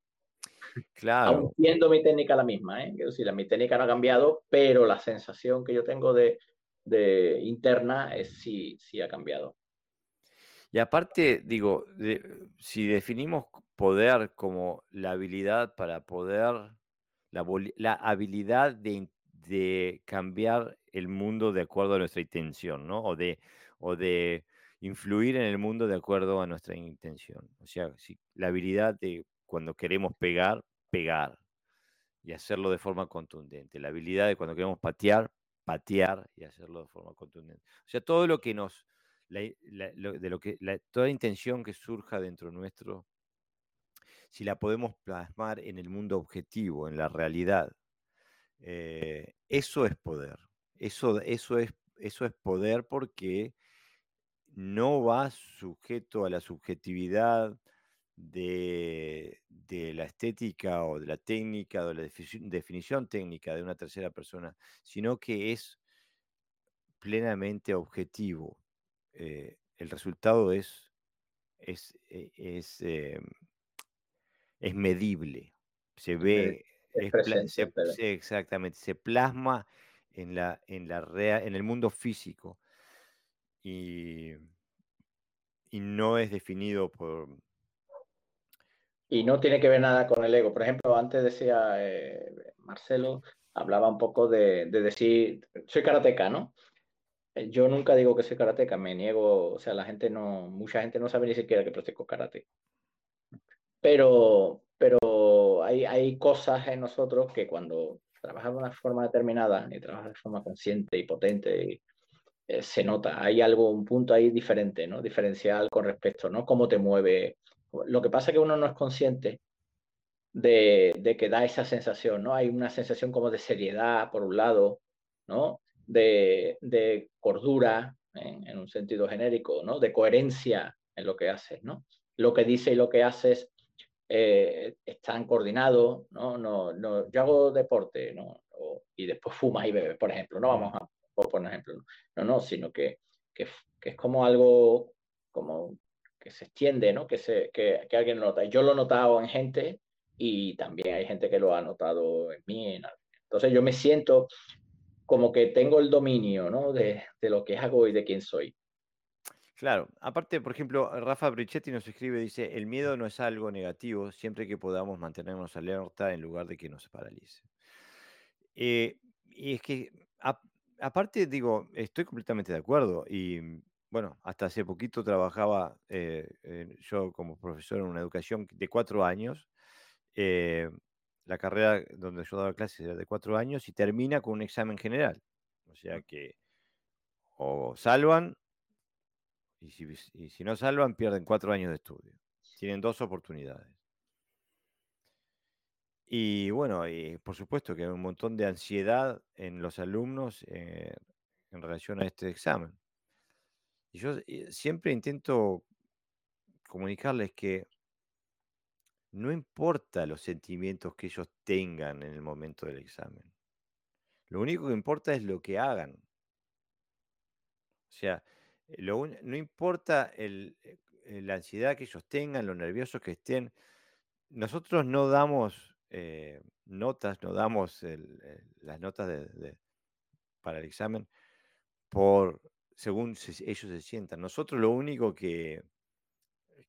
Claro. Aún siendo mi técnica la misma, ¿eh? Quiero decir, mi técnica no ha cambiado, pero la sensación que yo tengo de, de interna es sí, sí ha cambiado. Y aparte, digo, si definimos poder como la habilidad para poder, la, la habilidad de, de, cambiar el mundo de acuerdo a nuestra intención, ¿no? O de, o de influir en el mundo de acuerdo a nuestra intención. O sea, la habilidad de cuando queremos pegar, pegar y hacerlo de forma contundente. La habilidad de cuando queremos patear, patear y hacerlo de forma contundente. O sea, todo lo que nos, de lo que, toda intención que surja dentro nuestro, si la podemos plasmar en el mundo objetivo, en la realidad, eh, eso es poder. Eso, eso, es, eso es poder porque no va sujeto a la subjetividad de, la estética o de la técnica o de la definición técnica de una tercera persona, sino que es plenamente objetivo. Eh, el resultado es, es, es, eh, es medible. se ve, exactamente, se plasma en, la, en, la en el mundo físico y, y no es definido por... Y no tiene que ver nada con el ego. Por ejemplo, antes decía eh, Marcelo, hablaba un poco de, de decir, soy karateca, ¿no? Eh, yo nunca digo que soy karateca, me niego, o sea, la gente no, mucha gente no sabe ni siquiera que practico karate. Pero, pero hay, hay cosas en nosotros que cuando trabajas de una forma determinada y trabajas de forma consciente y potente, eh, se nota, hay algo, un punto ahí diferente, ¿no? Diferencial con respecto, ¿no? Cómo te mueve. Lo que pasa es que uno no es consciente de, de que da esa sensación, ¿no? Hay una sensación como de seriedad, por un lado, ¿no? de, cordura, en, un sentido genérico, ¿no? De coherencia en lo que haces, ¿no? Lo que dice y lo que haces eh, están coordinados, ¿no? No, no, yo hago deporte, ¿no? y después fumas y bebes, por ejemplo, no vamos a poner ejemplo, no, no, sino que, que, es como algo como que se extiende, ¿no? Que, se, que, que alguien lo nota. Yo lo he notado en gente y también hay gente que lo ha notado en mí. Entonces yo me siento como que tengo el dominio ¿no? de, de, lo que hago y de quién soy. Claro, aparte, por ejemplo, Rafa Brichetti nos escribe, dice, el miedo no es algo negativo siempre que podamos mantenernos alerta en lugar de que nos paralice. Eh, y es que, aparte, digo, estoy completamente de acuerdo y bueno, hasta hace poquito trabajaba eh, yo como profesor en una educación de cuatro años. Eh, la carrera donde yo daba clases era de cuatro años y termina con un examen general. O sea que o salvan y si, no salvan pierden cuatro años de estudio. Tienen dos oportunidades. Y bueno, y por supuesto que hay un montón de ansiedad en los alumnos eh, en relación a este examen. Y yo eh, siempre intento comunicarles que no importa los sentimientos que ellos tengan en el momento del examen. Lo único que importa es lo que hagan. O sea, eh, no importa eh, la ansiedad que ellos tengan, lo nerviosos que estén. Nosotros no damos eh, notas, no damos las notas para el examen por según ellos se sientan. Nosotros lo único que,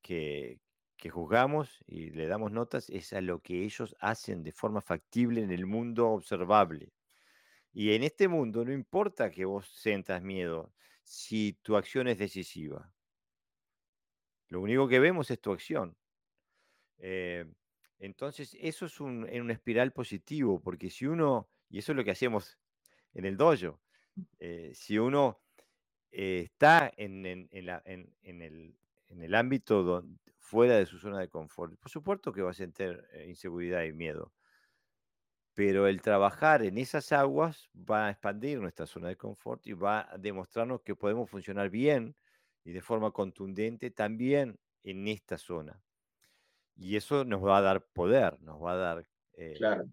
que, que juzgamos y le damos notas es a lo que ellos hacen de forma factible en el mundo observable. Y en este mundo no importa que vos sientas miedo si tu acción es decisiva. Lo único que vemos es tu acción. Eh, entonces, eso es un, en una espiral positivo, porque si uno, y eso es lo que hacemos en el dojo, eh, si uno eh, está en, en, en, el, en el ámbito donde, fuera de su zona de confort. Por supuesto que va a sentir eh, inseguridad y miedo, pero el trabajar en esas aguas va a expandir nuestra zona de confort y va a demostrarnos que podemos funcionar bien y de forma contundente también en esta zona. Y eso nos va a dar poder, nos va a dar... Eh, claro.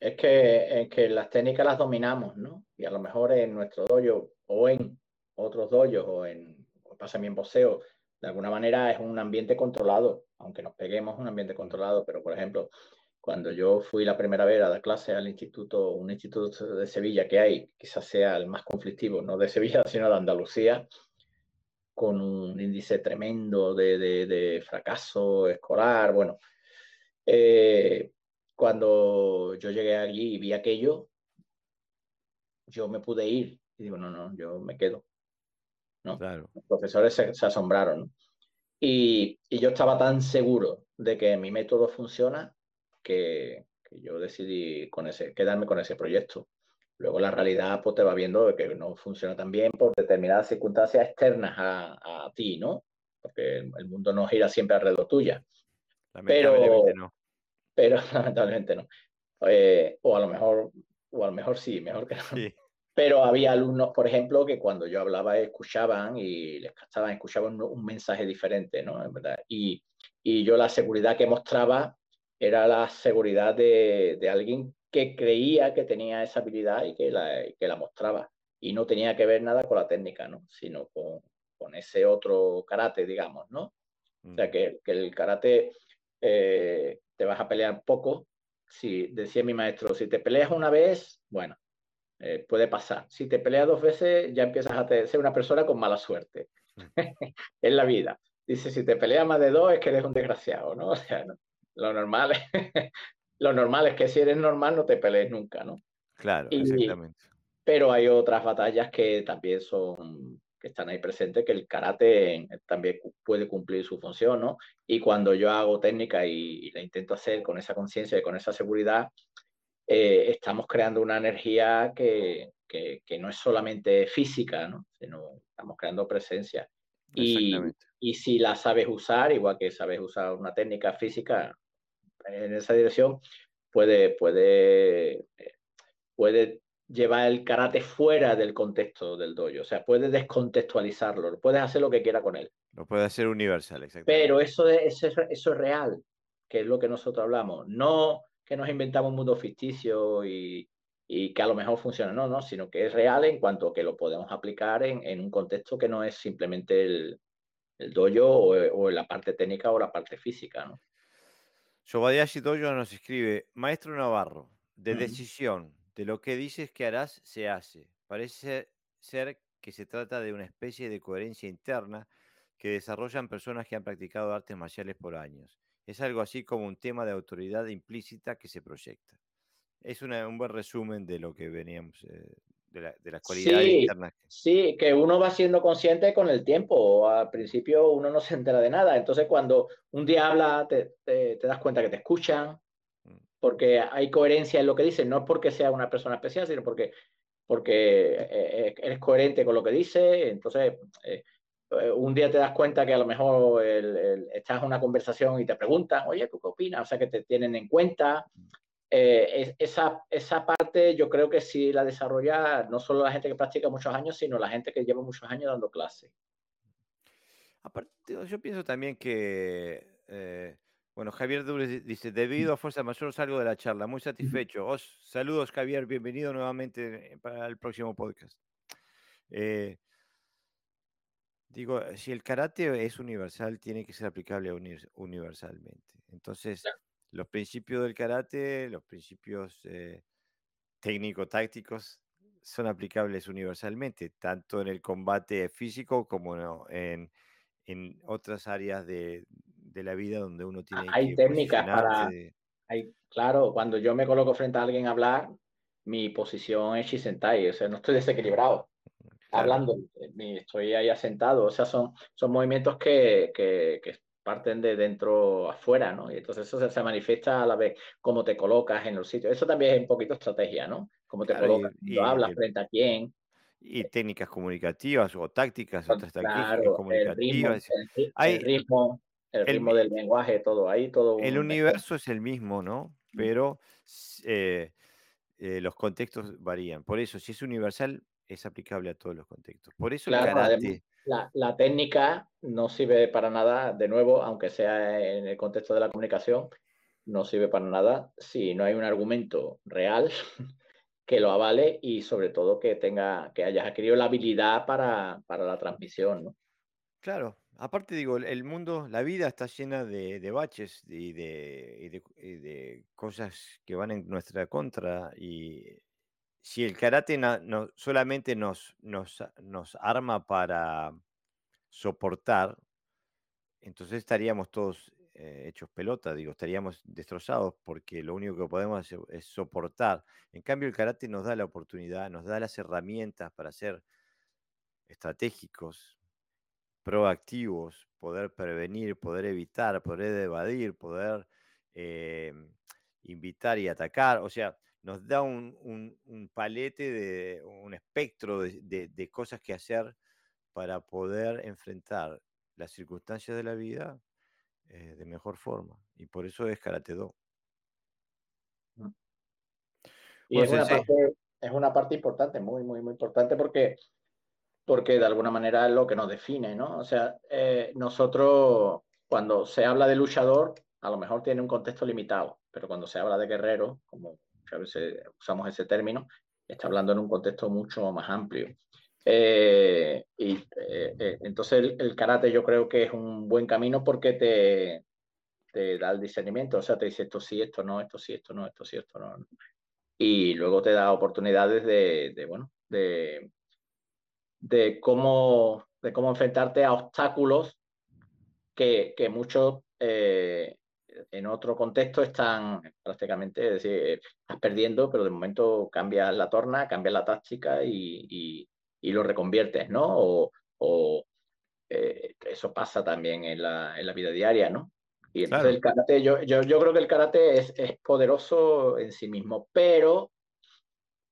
Es que, es que las técnicas las dominamos, ¿no? Y a lo mejor en nuestro dojo o en otros dojos o en, pasa en boxeo, de alguna manera es un ambiente controlado, aunque nos peguemos, un ambiente controlado, pero por ejemplo, cuando yo fui la primera vez a dar clase al instituto, un instituto de Sevilla que hay, quizás sea el más conflictivo, no de Sevilla, sino de Andalucía, con un índice tremendo de, de, fracaso escolar, bueno, eh, cuando yo llegué allí y vi aquello, yo me pude ir y digo, no, no, yo me quedo. ¿no? Los profesores se, asombraron. Y, yo estaba tan seguro de que mi método funciona que, yo decidí con ese, quedarme con ese proyecto. Luego la realidad pues, te va viendo que no funciona tan bien por determinadas circunstancias externas a, ti, ¿no? Porque el mundo no gira siempre alrededor tuya. Pero, no. Pero lamentablemente no. Eh, o a lo mejor, o a lo mejor sí, mejor que no. Pero había alumnos, por ejemplo, que cuando yo hablaba escuchaban y les captaban, escuchaban un, mensaje diferente, ¿no? ¿verdad? Y, y, yo la seguridad que mostraba era la seguridad de, de, alguien que creía que tenía esa habilidad y que la, que la mostraba. Y no tenía que ver nada con la técnica, ¿no? Sino con, con ese otro karate, digamos, ¿no? O sea, mm. que, que el karate eh, te vas a pelear poco, si decía mi maestro, si te peleas una vez, bueno, eh, puede pasar. Si te peleas dos veces, ya empiezas a ser una persona con mala suerte en la vida. Dice, si te peleas más de dos, es que eres un desgraciado, ¿no? O sea, lo normal es, lo normal es que si eres normal no te pelees nunca, ¿no? Claro, exactamente. Pero hay otras batallas que también son que están ahí presentes, que el karate también puede cumplir su función, ¿no? Y cuando yo hago técnica y, la intento hacer con esa conciencia y con esa seguridad, eh, estamos creando una energía que, que, no es solamente física, ¿no? Sino estamos creando presencia. Y, y si la sabes usar, igual que sabes usar una técnica física en esa dirección, puede, puede, eh, puede llevar el karate fuera del contexto del dojo. O sea, puedes descontextualizarlo, puedes hacer lo que quiera con él. Lo puede hacer universal, exactamente. Pero eso, es, eso, eso es real, que es lo que nosotros hablamos. No que nos inventamos un mundo ficticio y, y, que a lo mejor funciona, no, no, sino que es real en cuanto a que lo podemos aplicar en, en un contexto que no es simplemente el, el dojo o, o, la parte técnica o la parte física, ¿no? Sobadiashi nos escribe, Maestro Navarro, de decisión, de lo que dices que harás, se hace. Parece ser que se trata de una especie de coherencia interna que desarrollan personas que han practicado artes marciales por años. Es algo así como un tema de autoridad implícita que se proyecta. Es un buen resumen de lo que veníamos, eh, de, la, de, las cualidades internas. Sí, que uno va siendo consciente con el tiempo. Al principio uno no se entera de nada. Entonces cuando un día habla, te, te das cuenta que te escuchan, porque hay coherencia en lo que dice, no es porque sea una persona especial, sino porque, porque eh, eh, eres coherente con lo que dice, entonces eh, un día te das cuenta que a lo mejor estás en una conversación y te preguntan, oye, ¿tú qué opinas? O sea, que te tienen en cuenta. Esa, esa parte yo creo que sí la desarrolla no solo la gente que practica muchos años, sino la gente que lleva muchos años dando clases. Aparte, yo pienso también que bueno, Javier Dures dice, debido a fuerza mayor salgo de la charla, muy satisfecho. Os, saludos Javier, bienvenido nuevamente para el próximo podcast. Eh, digo, si el karate es universal, tiene que ser aplicable universalmente. Entonces, los principios del karate, los principios eh, técnico-tácticos son aplicables universalmente, tanto en el combate físico como en, en otras áreas de, de la vida donde uno tiene hay técnicas para hay, claro cuando yo me coloco frente a alguien a hablar mi posición es Shisentai o sea no estoy desequilibrado hablando estoy ahí asentado o sea son son movimientos que, que, que parten de dentro afuera, ¿no? Y entonces eso se, manifiesta a la vez cómo te colocas en los sitios. Eso también es un poquito estrategia, ¿no? Cómo te colocas, y, hablas frente a quién. Y técnicas comunicativas o tácticas, otras tácticas comunicativas. el ritmo, el ritmo del lenguaje, todo ahí, todo. El universo es el mismo, ¿no? Pero eh, eh, los contextos varían. Por eso, si es universal, es aplicable a todos los contextos. Por eso la, técnica no sirve para nada, de nuevo, aunque sea en el contexto de la comunicación, no sirve para nada si no hay un argumento real que lo avale y sobre todo que tenga, que hayas adquirido la habilidad para, para la transmisión, ¿no? Claro, aparte digo, el mundo, la vida está llena de, baches y de, de, cosas que van en nuestra contra. Y si el karate no, solamente nos, nos, nos arma para soportar, entonces estaríamos todos eh, hechos pelota, digo, estaríamos destrozados porque lo único que podemos hacer es soportar. En cambio, el karate nos da la oportunidad, nos da las herramientas para ser estratégicos, proactivos, poder prevenir, poder evitar, poder evadir, poder eh, invitar y atacar. O sea, nos da un, palete, de, un espectro de, cosas que hacer para poder enfrentar las circunstancias de la vida eh, de mejor forma. Y por eso es Karate Do. Y es, una parte, es una parte importante, muy, muy, muy importante, porque porque de alguna manera es lo que nos define, ¿no? O sea, eh, nosotros cuando se habla de luchador, a lo mejor tiene un contexto limitado, pero cuando se habla de guerrero, como a veces usamos ese término, está hablando en un contexto mucho más amplio. Eh, y eh, entonces el, karate yo creo que es un buen camino porque te, te da el discernimiento, o sea, te dice esto sí, esto no, esto sí, esto no, esto sí, esto no. Y luego te da oportunidades de, bueno, de, de, cómo, de cómo enfrentarte a obstáculos que, que muchos eh, en otro contexto están prácticamente, es decir, estás perdiendo, pero de momento cambias la torna, cambias la táctica y, y, lo reconviertes, ¿no? O, eh, eso pasa también en la, en la, vida diaria, ¿no? Y entonces el karate, yo, yo, yo, creo que el karate es, es poderoso en sí mismo, pero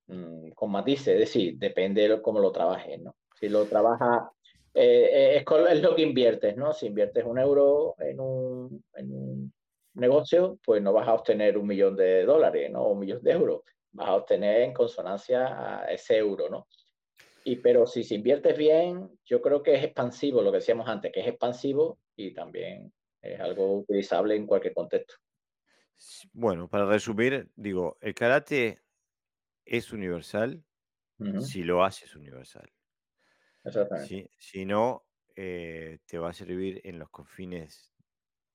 mmm, con matices, es decir, depende de cómo lo trabajes, ¿no? Si lo trabajas eh, es, es, lo que inviertes, ¿no? Si inviertes un euro en un, en un, negocio, pues no vas a obtener un millón de dólares, ¿no? O un millón de euros. Vas a obtener en consonancia a ese euro, ¿no? Y pero si se inviertes bien, yo creo que es expansivo, lo que decíamos antes, que es expansivo y también es algo utilizable en cualquier contexto. Bueno, para resumir, digo, el karate es universal si lo haces universal. Si, si no, eh, te va a servir en los confines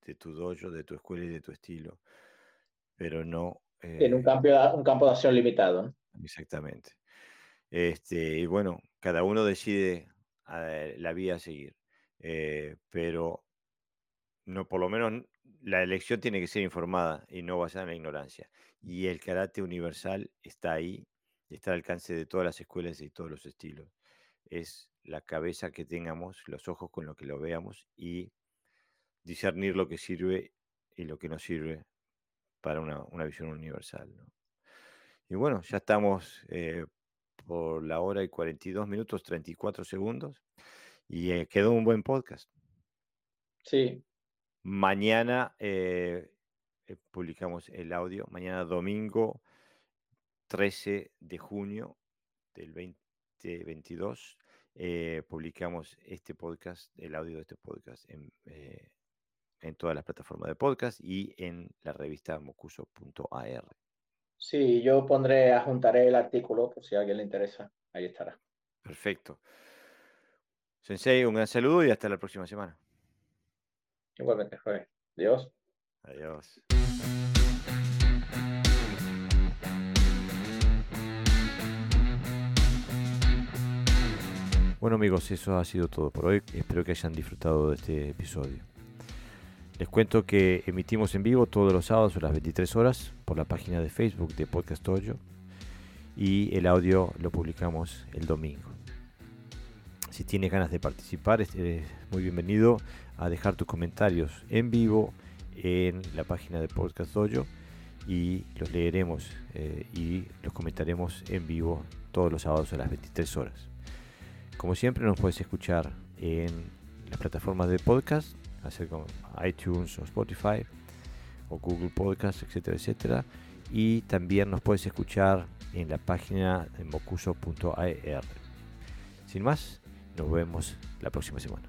de tu dojo, de tu escuela y de tu estilo, pero no... en un, eh campo, un campo de acción limitado. Exactamente. Este, y bueno, cada uno decide eh, la vía a seguir, pero no, por lo menos la elección tiene que ser informada y no basada en la ignorancia. Y el karate universal está ahí, está al alcance de todas las escuelas y todos los estilos. Es la cabeza que tengamos, los ojos con lo que lo veamos y discernir lo que sirve y lo que no sirve para una, visión universal. Y bueno, ya estamos eh, por la hora y 42 minutos, 34 segundos y eh, quedó un buen podcast. Sí. Mañana eh, publicamos el audio, mañana domingo 13 de junio del 2022 eh, publicamos este podcast, el audio de este podcast en, en todas las plataformas de podcast y en la revista mocuso.ar. Sí, yo pondré, adjuntaré el artículo por si a alguien le interesa. Ahí estará. Perfecto. Sensei, un gran saludo y hasta la próxima semana. Igualmente, Jorge. Adiós. Adiós. Bueno amigos, eso ha sido todo por hoy. Espero que hayan disfrutado de este episodio. Les cuento que emitimos en vivo todos los sábados a las 23 horas por la página de Facebook de Podcast Oyo y el audio lo publicamos el domingo. Si tienes ganas de participar, es muy bienvenido a dejar tus comentarios en vivo en la página de Podcast Dojo y los leeremos eh, y los comentaremos en vivo todos los sábados a las 23 horas. Como siempre nos puedes escuchar en las plataformas de podcast, hacer como iTunes o Spotify o Google Podcast, etcétera, etcétera. Y también nos puedes escuchar en la página de mocuso.ar. Sin más, nos vemos la próxima semana.